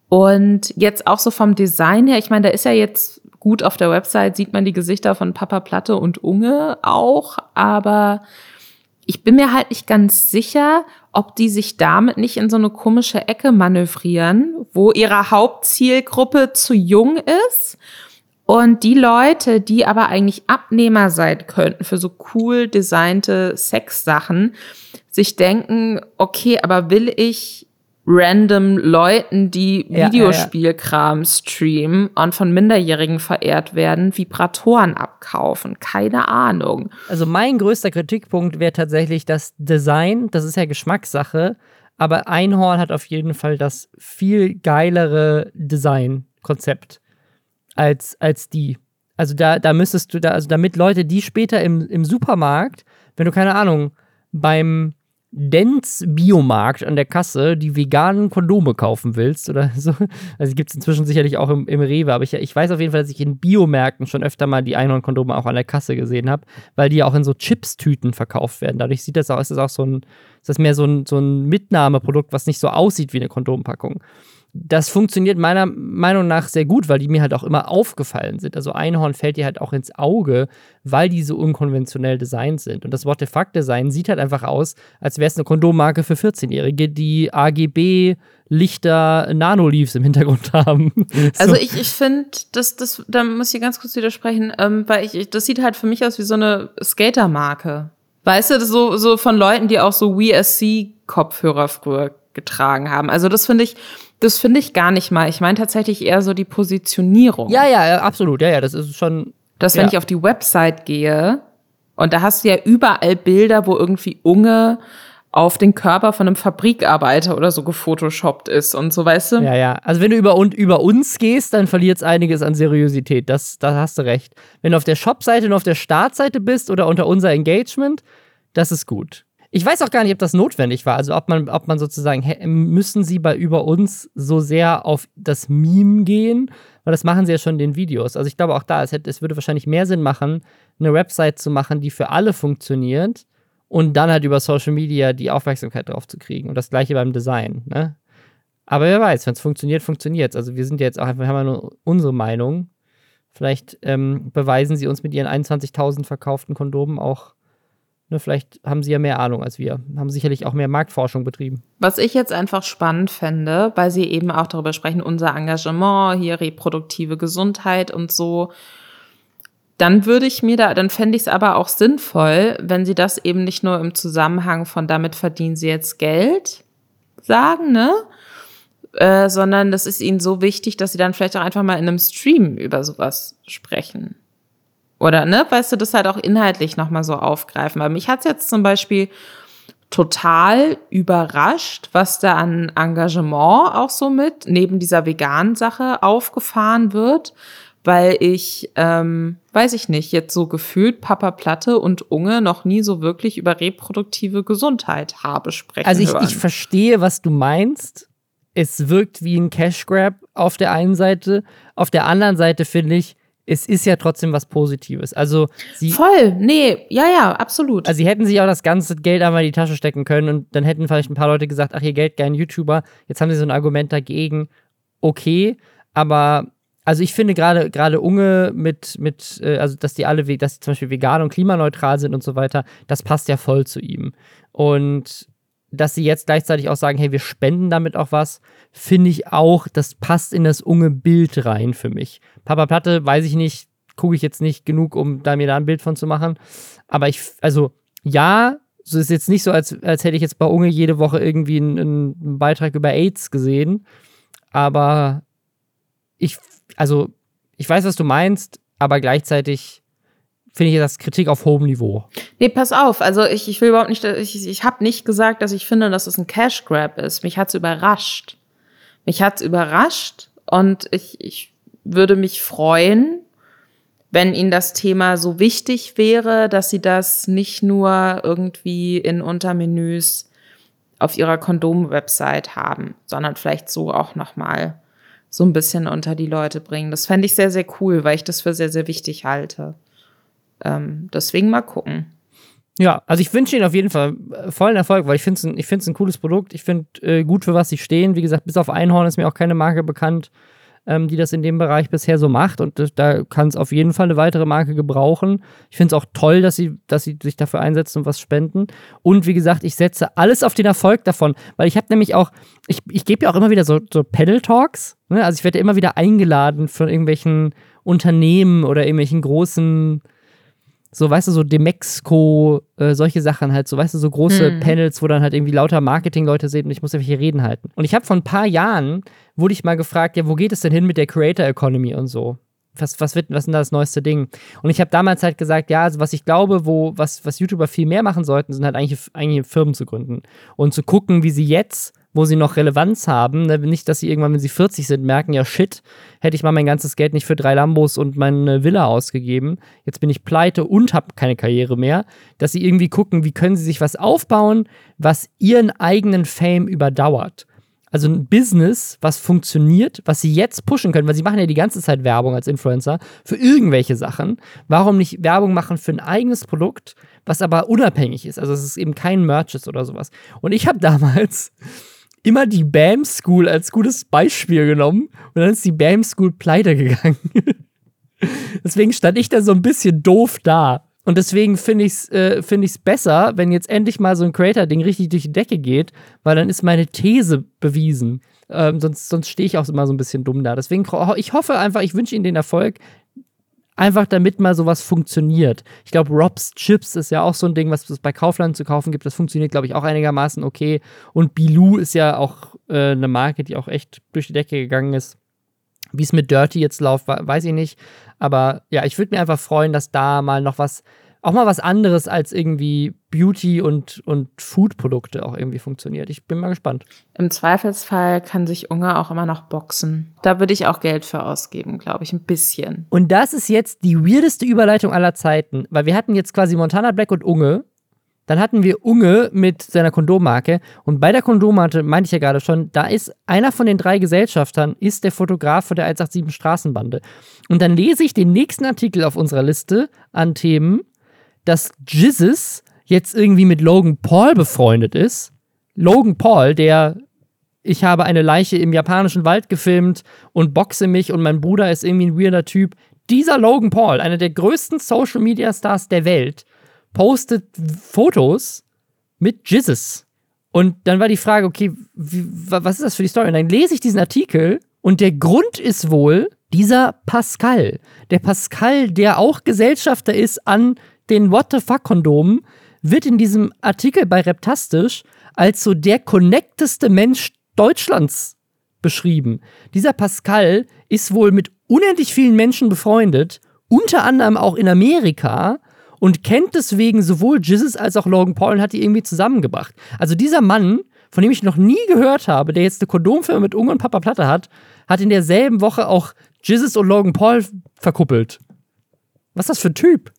Und jetzt auch so vom Design her, ich meine, da ist ja jetzt gut auf der Website, sieht man die Gesichter von Papa Platte und Unge auch, aber ich bin mir halt nicht ganz sicher, ob die sich damit nicht in so eine komische Ecke manövrieren, wo ihre Hauptzielgruppe zu jung ist und die Leute, die aber eigentlich Abnehmer sein könnten für so cool designte Sexsachen, sich denken, okay, aber will ich random Leuten, die ja, Videospielkram ja, ja. streamen und von Minderjährigen verehrt werden, Vibratoren abkaufen. Keine Ahnung. Also mein größter Kritikpunkt wäre tatsächlich das Design. Das ist ja Geschmackssache. Aber Einhorn hat auf jeden Fall das viel geilere Design-Konzept als, als die. Also da, da müsstest du da, also damit Leute, die später im, im Supermarkt, wenn du keine Ahnung, beim Dents Biomarkt an der Kasse die veganen Kondome kaufen willst oder so. Also gibt es inzwischen sicherlich auch im, im Rewe, aber ich, ich weiß auf jeden Fall, dass ich in Biomärkten schon öfter mal die Einhornkondome auch an der Kasse gesehen habe, weil die ja auch in so Chips-Tüten verkauft werden. Dadurch sieht das auch, ist das auch so ein, ist das mehr so ein, so ein Mitnahmeprodukt, was nicht so aussieht wie eine Kondompackung das funktioniert meiner Meinung nach sehr gut, weil die mir halt auch immer aufgefallen sind. Also Einhorn fällt dir halt auch ins Auge, weil die so unkonventionell designt sind. Und das What the Fuck Design sieht halt einfach aus, als wäre es eine Kondommarke für 14-Jährige, die AGB Lichter Nanoleaves im Hintergrund haben. Also ich, ich finde, das, das, da muss ich ganz kurz widersprechen, ähm, weil ich, das sieht halt für mich aus wie so eine Skatermarke. Weißt du, so, so von Leuten, die auch so WeSC Kopfhörer früher getragen haben. Also das finde ich, Das finde ich gar nicht mal. Ich meine tatsächlich eher so die Positionierung. Ja, ja, absolut. Ja, ja, das ist schon. Dass wenn ja. ich auf die Website gehe und da hast du ja überall Bilder, wo irgendwie Unge auf den Körper von einem Fabrikarbeiter oder so gefotoshoppt ist und so, weißt du? Ja, ja. Also wenn du über, und, über uns gehst, dann verliert es einiges an Seriosität. Das, da hast du recht. Wenn du auf der Shop-Seite und auf der Startseite bist oder unter unser Engagement, das ist gut. Ich weiß auch gar nicht, ob das notwendig war. Also ob man, ob man sozusagen, müssen sie bei über uns so sehr auf das Meme gehen? Weil das machen sie ja schon in den Videos. Also ich glaube auch da, es, hätte, es würde wahrscheinlich mehr Sinn machen, eine Website zu machen, die für alle funktioniert und dann halt über Social Media die Aufmerksamkeit drauf zu kriegen. Und das gleiche beim Design. Ne? Aber wer weiß, wenn es funktioniert, funktioniert es. Also wir sind ja jetzt auch einfach, haben wir nur unsere Meinung. Vielleicht ähm, beweisen sie uns mit ihren 21.000 verkauften Kondomen auch Ne, vielleicht haben sie ja mehr Ahnung als wir, haben sicherlich auch mehr Marktforschung betrieben. Was ich jetzt einfach spannend fände, weil sie eben auch darüber sprechen, unser Engagement, hier reproduktive Gesundheit und so, dann würde ich mir da, dann fände ich es aber auch sinnvoll, wenn sie das eben nicht nur im Zusammenhang von damit verdienen sie jetzt Geld sagen, ne? Äh, sondern das ist ihnen so wichtig, dass sie dann vielleicht auch einfach mal in einem Stream über sowas sprechen. Oder, ne, weißt du, das halt auch inhaltlich nochmal so aufgreifen. Weil mich hat's jetzt zum Beispiel total überrascht, was da an Engagement auch so mit neben dieser veganen Sache aufgefahren wird, weil ich, ähm, weiß ich nicht, jetzt so gefühlt Papa Platte und Unge noch nie so wirklich über reproduktive Gesundheit habe sprechen Also ich, hören. ich verstehe, was du meinst. Es wirkt wie ein Cash Grab auf der einen Seite. Auf der anderen Seite finde ich, es ist ja trotzdem was Positives. Also sie, Voll, nee, ja, ja, absolut. also sie hätten sich auch das ganze Geld einmal in die Tasche stecken können und dann hätten vielleicht ein paar Leute gesagt, ach, ihr Geld gern YouTuber. Jetzt haben sie so ein Argument dagegen. Okay, aber also ich finde gerade gerade Unge mit mit äh, also dass die alle dass sie zum Beispiel vegan und klimaneutral sind und so weiter, das passt ja voll zu ihm. Und dass sie jetzt gleichzeitig auch sagen, hey, wir spenden damit auch was, finde ich auch, das passt in das unge Bild rein für mich. Papa Platte, weiß ich nicht, gucke ich jetzt nicht genug, um da mir da ein Bild von zu machen. Aber ich, also ja, so ist jetzt nicht so, als, als hätte ich jetzt bei Unge jede Woche irgendwie einen, einen Beitrag über AIDS gesehen. Aber ich, also, ich weiß, was du meinst, aber gleichzeitig finde ich das Kritik auf hohem Niveau. Nee, pass auf. Also ich, ich will überhaupt nicht, ich, ich habe nicht gesagt, dass ich finde, dass es ein Cash Grab ist. Mich hat's überrascht. Mich hat's überrascht und ich, ich würde mich freuen, wenn ihnen das Thema so wichtig wäre, dass sie das nicht nur irgendwie in Untermenüs auf ihrer Kondom-Website haben, sondern vielleicht so auch nochmal so ein bisschen unter die Leute bringen. Das fände ich sehr, sehr cool, weil ich das für sehr, sehr wichtig halte. Ähm, deswegen mal gucken. Ja, also ich wünsche ihnen auf jeden Fall vollen Erfolg, weil ich finde es ein, ein cooles Produkt. Ich finde äh, gut, für was sie stehen. Wie gesagt, bis auf Einhorn ist mir auch keine Marke bekannt, ähm, die das in dem Bereich bisher so macht. Und äh, da kann es auf jeden Fall eine weitere Marke gebrauchen. Ich finde es auch toll, dass sie, dass sie sich dafür einsetzen und was spenden. Und wie gesagt, ich setze alles auf den Erfolg davon, weil ich habe nämlich auch, ich, ich gebe ja auch immer wieder so, so Pedal-Talks. Ne? Also ich werde immer wieder eingeladen von irgendwelchen Unternehmen oder irgendwelchen großen so, weißt du, so Demexco, äh, solche Sachen halt, so, weißt du, so große Hm. Panels, wo dann halt irgendwie lauter Marketing-Leute sind und ich muss irgendwelche Reden halten. Und ich habe vor ein paar Jahren, wurde ich mal gefragt, ja, wo geht es denn hin mit der Creator Economy und so? Was, was wird, was ist denn da das neueste Ding? Und ich habe damals halt gesagt, ja, also was ich glaube, wo, was, was YouTuber viel mehr machen sollten, sind halt eigentlich, eigentlich Firmen zu gründen. Und zu gucken, wie sie jetzt, wo sie noch Relevanz haben, ne, nicht, dass sie irgendwann, wenn sie 40 sind, merken, ja, shit, hätte ich mal mein ganzes Geld nicht für drei Lambos und meine Villa ausgegeben. Jetzt bin ich pleite und habe keine Karriere mehr. Dass sie irgendwie gucken, wie können sie sich was aufbauen, was ihren eigenen Fame überdauert. Also ein Business, was funktioniert, was sie jetzt pushen können, weil sie machen ja die ganze Zeit Werbung als Influencer für irgendwelche Sachen. Warum nicht Werbung machen für ein eigenes Produkt, was aber unabhängig ist? Also es eben kein Merch ist oder sowas. Und ich habe damals immer die BAM School als gutes Beispiel genommen und dann ist die BAM School pleite gegangen. deswegen stand ich da so ein bisschen doof da. Und deswegen finde ich es äh, find besser, wenn jetzt endlich mal so ein Creator-Ding richtig durch die Decke geht, weil dann ist meine These bewiesen. Ähm, sonst sonst stehe ich auch immer so ein bisschen dumm da. Deswegen, ich hoffe einfach, ich wünsche Ihnen den Erfolg. Einfach damit mal sowas funktioniert. Ich glaube, Rob's Chips ist ja auch so ein Ding, was es bei Kaufland zu kaufen gibt. Das funktioniert, glaube ich, auch einigermaßen okay. Und Bilou ist ja auch äh, eine Marke, die auch echt durch die Decke gegangen ist. Wie es mit Dirty jetzt läuft, weiß ich nicht. Aber ja, ich würde mir einfach freuen, dass da mal noch was auch mal was anderes als irgendwie Beauty und, und Food-Produkte auch irgendwie funktioniert. Ich bin mal gespannt. Im Zweifelsfall kann sich Unge auch immer noch boxen. Da würde ich auch Geld für ausgeben, glaube ich, ein bisschen. Und das ist jetzt die weirdeste Überleitung aller Zeiten, weil wir hatten jetzt quasi Montana Black und Unge. Dann hatten wir Unge mit seiner Kondommarke. Und bei der Kondommarke, meinte ich ja gerade schon, da ist einer von den drei Gesellschaftern, ist der Fotograf von der 187 Straßenbande. Und dann lese ich den nächsten Artikel auf unserer Liste an Themen dass Jizzes jetzt irgendwie mit Logan Paul befreundet ist. Logan Paul, der ich habe eine Leiche im japanischen Wald gefilmt und boxe mich und mein Bruder ist irgendwie ein weirder Typ. Dieser Logan Paul, einer der größten Social Media Stars der Welt, postet Fotos mit Jizzes. Und dann war die Frage, okay, wie, was ist das für die Story? Und dann lese ich diesen Artikel und der Grund ist wohl dieser Pascal. Der Pascal, der auch Gesellschafter ist an den What the fuck-Kondomen wird in diesem Artikel bei Reptastisch als so der connecteste Mensch Deutschlands beschrieben. Dieser Pascal ist wohl mit unendlich vielen Menschen befreundet, unter anderem auch in Amerika und kennt deswegen sowohl Jizzes als auch Logan Paul und hat die irgendwie zusammengebracht. Also dieser Mann, von dem ich noch nie gehört habe, der jetzt eine Kondomfirma mit Unge und Papa Platte hat, hat in derselben Woche auch Jizzes und Logan Paul verkuppelt. Was ist das für ein Typ?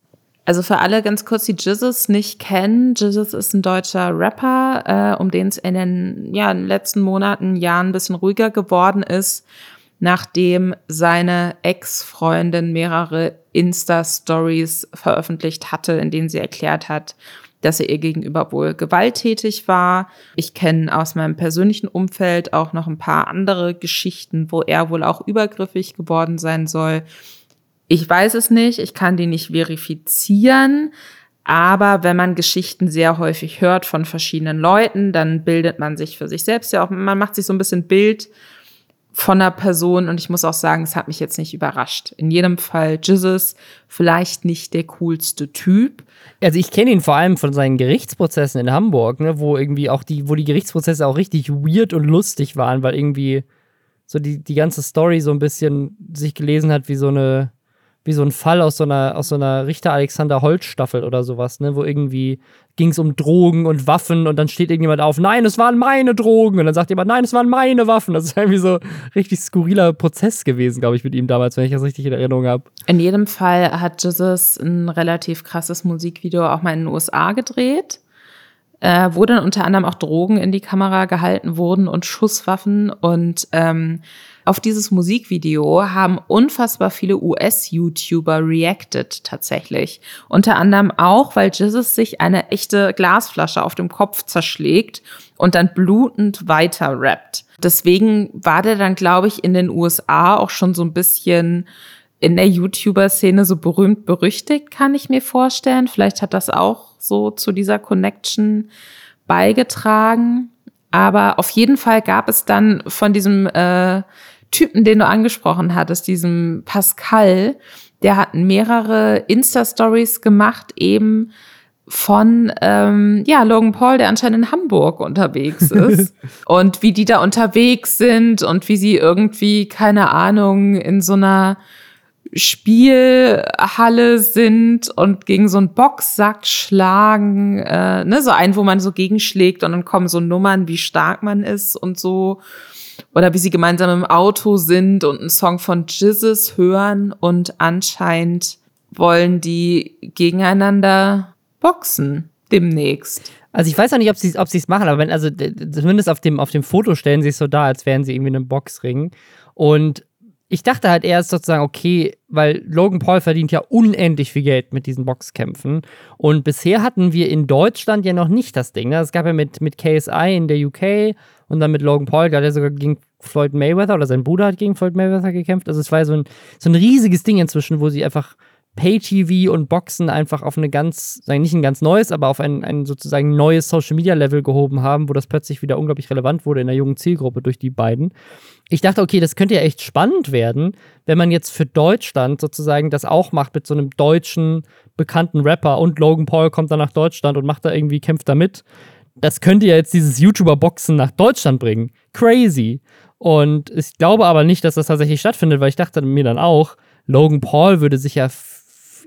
Also für alle ganz kurz, die Jizzes nicht kennen. Jizzes ist ein deutscher Rapper, äh, um den es in den, ja, in letzten Monaten, Jahren ein bisschen ruhiger geworden ist, nachdem seine Ex-Freundin mehrere Insta-Stories veröffentlicht hatte, in denen sie erklärt hat, dass er ihr gegenüber wohl gewalttätig war. Ich kenne aus meinem persönlichen Umfeld auch noch ein paar andere Geschichten, wo er wohl auch übergriffig geworden sein soll. Ich weiß es nicht, ich kann die nicht verifizieren. Aber wenn man Geschichten sehr häufig hört von verschiedenen Leuten, dann bildet man sich für sich selbst ja auch, man macht sich so ein bisschen Bild von einer Person und ich muss auch sagen, es hat mich jetzt nicht überrascht. In jedem Fall Jesus vielleicht nicht der coolste Typ. Also ich kenne ihn vor allem von seinen Gerichtsprozessen in Hamburg, ne, wo irgendwie auch die, wo die Gerichtsprozesse auch richtig weird und lustig waren, weil irgendwie so die, die ganze Story so ein bisschen sich gelesen hat wie so eine wie so ein Fall aus so einer, aus so einer Richter Alexander Holz Staffel oder sowas, ne, wo irgendwie ging es um Drogen und Waffen und dann steht irgendjemand auf, nein, es waren meine Drogen und dann sagt jemand, nein, es waren meine Waffen. Das ist irgendwie so ein richtig skurriler Prozess gewesen, glaube ich, mit ihm damals, wenn ich das richtig in Erinnerung habe. In jedem Fall hat Jesus ein relativ krasses Musikvideo auch mal in den USA gedreht. Äh, wo dann unter anderem auch Drogen in die Kamera gehalten wurden und Schusswaffen und ähm, auf dieses Musikvideo haben unfassbar viele US-YouTuber reacted tatsächlich. Unter anderem auch, weil Jesus sich eine echte Glasflasche auf dem Kopf zerschlägt und dann blutend weiter rappt. Deswegen war der dann, glaube ich, in den USA auch schon so ein bisschen in der YouTuber-Szene so berühmt berüchtigt, kann ich mir vorstellen. Vielleicht hat das auch so zu dieser Connection beigetragen. Aber auf jeden Fall gab es dann von diesem äh, Typen, den du angesprochen hattest, diesem Pascal, der hat mehrere Insta-Stories gemacht, eben von ähm, ja Logan Paul, der anscheinend in Hamburg unterwegs ist und wie die da unterwegs sind und wie sie irgendwie keine Ahnung in so einer Spielhalle sind und gegen so einen Boxsack schlagen, äh, ne, so einen, wo man so gegenschlägt und dann kommen so Nummern, wie stark man ist und so oder wie sie gemeinsam im Auto sind und einen Song von Jizzes hören und anscheinend wollen die gegeneinander boxen demnächst. Also ich weiß auch nicht, ob sie ob es machen, aber wenn also zumindest auf dem auf dem Foto stellen sie es so da, als wären sie irgendwie in einem Boxring und ich dachte halt erst sozusagen, okay, weil Logan Paul verdient ja unendlich viel Geld mit diesen Boxkämpfen. Und bisher hatten wir in Deutschland ja noch nicht das Ding. Ne? Es gab ja mit, mit KSI in der UK und dann mit Logan Paul, da hat er sogar gegen Floyd Mayweather oder sein Bruder hat gegen Floyd Mayweather gekämpft. Also es war ja so ein, so ein riesiges Ding inzwischen, wo sie einfach Pay-TV und Boxen einfach auf eine ganz, nicht ein ganz neues, aber auf ein, ein sozusagen neues Social-Media-Level gehoben haben, wo das plötzlich wieder unglaublich relevant wurde in der jungen Zielgruppe durch die beiden. Ich dachte, okay, das könnte ja echt spannend werden, wenn man jetzt für Deutschland sozusagen das auch macht mit so einem deutschen bekannten Rapper und Logan Paul kommt dann nach Deutschland und macht da irgendwie, kämpft da mit. Das könnte ja jetzt dieses YouTuber-Boxen nach Deutschland bringen. Crazy. Und ich glaube aber nicht, dass das tatsächlich stattfindet, weil ich dachte mir dann auch, Logan Paul würde sich ja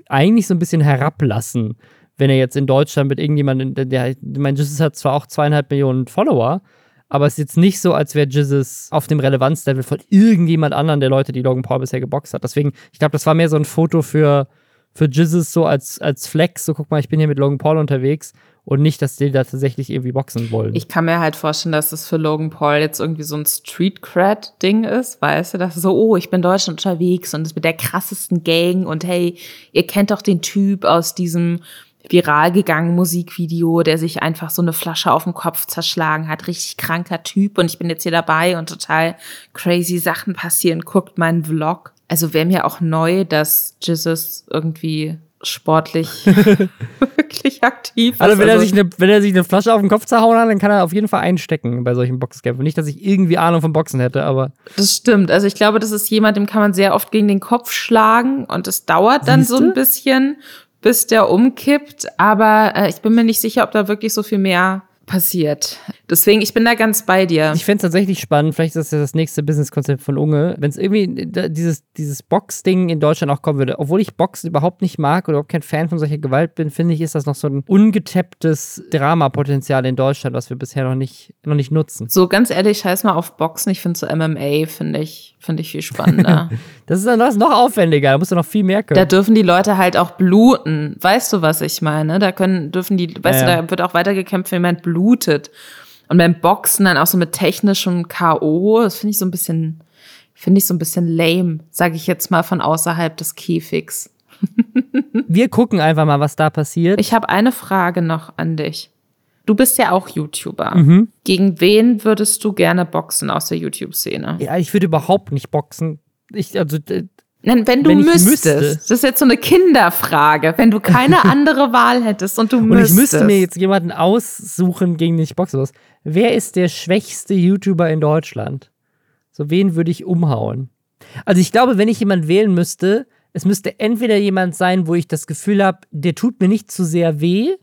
eigentlich so ein bisschen herablassen, wenn er jetzt in Deutschland mit irgendjemandem, der, ich meine, Jesus hat zwar auch zweieinhalb Millionen Follower, aber es ist jetzt nicht so, als wäre Jesus auf dem Relevanzlevel von irgendjemand anderen der Leute, die Logan Paul bisher geboxt hat. Deswegen, ich glaube, das war mehr so ein Foto für, für Jesus so als, als Flex, so guck mal, ich bin hier mit Logan Paul unterwegs und nicht, dass die da tatsächlich irgendwie boxen wollen. Ich kann mir halt vorstellen, dass es für Logan Paul jetzt irgendwie so ein Street-Cred-Ding ist, weißt du, dass so, oh, ich bin Deutschland unterwegs und ist mit der krassesten Gang und hey, ihr kennt doch den Typ aus diesem viral gegangenen Musikvideo, der sich einfach so eine Flasche auf den Kopf zerschlagen hat. Richtig kranker Typ und ich bin jetzt hier dabei und total crazy Sachen passieren. Guckt meinen Vlog. Also wäre mir auch neu, dass Jesus irgendwie sportlich wirklich aktiv ist. Also wenn, er sich eine, wenn er sich eine Flasche auf den Kopf zerhauen hat, dann kann er auf jeden Fall einstecken bei solchen Boxkämpfen. Nicht, dass ich irgendwie Ahnung vom Boxen hätte, aber. Das stimmt. Also ich glaube, das ist jemand, dem kann man sehr oft gegen den Kopf schlagen und es dauert dann Siehste? so ein bisschen, bis der umkippt. Aber äh, ich bin mir nicht sicher, ob da wirklich so viel mehr passiert. Deswegen, ich bin da ganz bei dir. Ich fände es tatsächlich spannend, vielleicht ist das ja das nächste Businesskonzept von Unge, wenn es irgendwie dieses, dieses Box-Ding in Deutschland auch kommen würde. Obwohl ich Boxen überhaupt nicht mag oder überhaupt kein Fan von solcher Gewalt bin, finde ich, ist das noch so ein ungetapptes Dramapotenzial in Deutschland, was wir bisher noch nicht, noch nicht nutzen. So ganz ehrlich, scheiß mal auf Boxen. Ich finde so MMA, finde ich, finde ich viel spannender. das ist dann das noch aufwendiger, da musst du noch viel mehr können. Da dürfen die Leute halt auch bluten. Weißt du, was ich meine? Da können, dürfen die, weißt ja, du, da wird auch weitergekämpft, wenn jemand blutet. Und beim Boxen dann auch so mit technischem K.O., das finde ich so ein bisschen, finde ich so ein bisschen lame, sage ich jetzt mal von außerhalb des Käfigs. Wir gucken einfach mal, was da passiert. Ich habe eine Frage noch an dich. Du bist ja auch YouTuber. Mhm. Gegen wen würdest du gerne boxen aus der YouTube-Szene? Ja, ich würde überhaupt nicht boxen. Ich, also, Nein, wenn du wenn müsstest. Müsste. Das ist jetzt so eine Kinderfrage. Wenn du keine andere Wahl hättest und du müsstest. Und ich müsste mir jetzt jemanden aussuchen, gegen den ich boxe muss. Wer ist der schwächste YouTuber in Deutschland? So, wen würde ich umhauen? Also, ich glaube, wenn ich jemanden wählen müsste, es müsste entweder jemand sein, wo ich das Gefühl habe, der tut mir nicht zu sehr weh,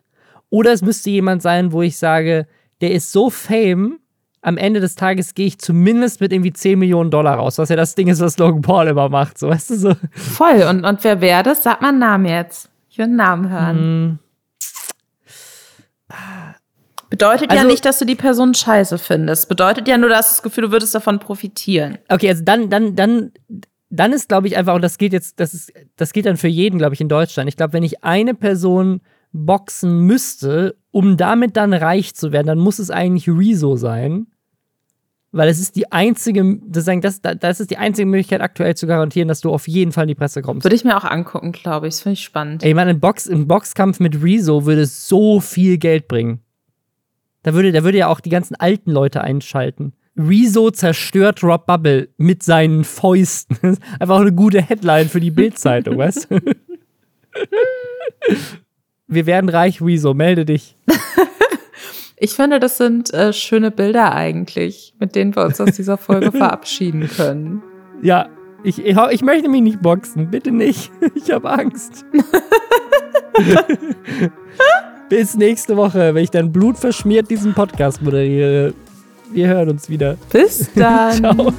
oder es müsste jemand sein, wo ich sage, der ist so fame, am Ende des Tages gehe ich zumindest mit irgendwie 10 Millionen Dollar raus, was ja das Ding ist, was Logan Paul immer macht, so weißt du so. Voll, und, und wer wäre das? Sag mal einen Namen jetzt. Ich will einen Namen hören. Hm. Bedeutet also, ja nicht, dass du die Person scheiße findest. Bedeutet ja nur, dass das Gefühl, du würdest davon profitieren. Okay, also dann, dann, dann, dann ist, glaube ich, einfach, und das geht jetzt, das ist, das geht dann für jeden, glaube ich, in Deutschland. Ich glaube, wenn ich eine Person boxen müsste, um damit dann reich zu werden, dann muss es eigentlich Rezo sein weil es ist die einzige, das, das, das ist die einzige Möglichkeit aktuell zu garantieren, dass du auf jeden Fall in die Presse kommst. Würde ich mir auch angucken, glaube ich. Das finde ich spannend. Ey, man, ein, Box, ein Boxkampf mit Rezo würde so viel Geld bringen. Da würde, da würde ja auch die ganzen alten Leute einschalten. Rezo zerstört Rob Bubble mit seinen Fäusten. Einfach eine gute Headline für die Bildzeitung, weißt du? Wir werden reich, Rezo, melde dich. Ich finde, das sind äh, schöne Bilder eigentlich, mit denen wir uns aus dieser Folge verabschieden können. Ja, ich, ich, ich möchte mich nicht boxen. Bitte nicht. Ich habe Angst. Bis nächste Woche, wenn ich dann blutverschmiert diesen Podcast moderiere. Wir hören uns wieder. Bis dann. Ciao.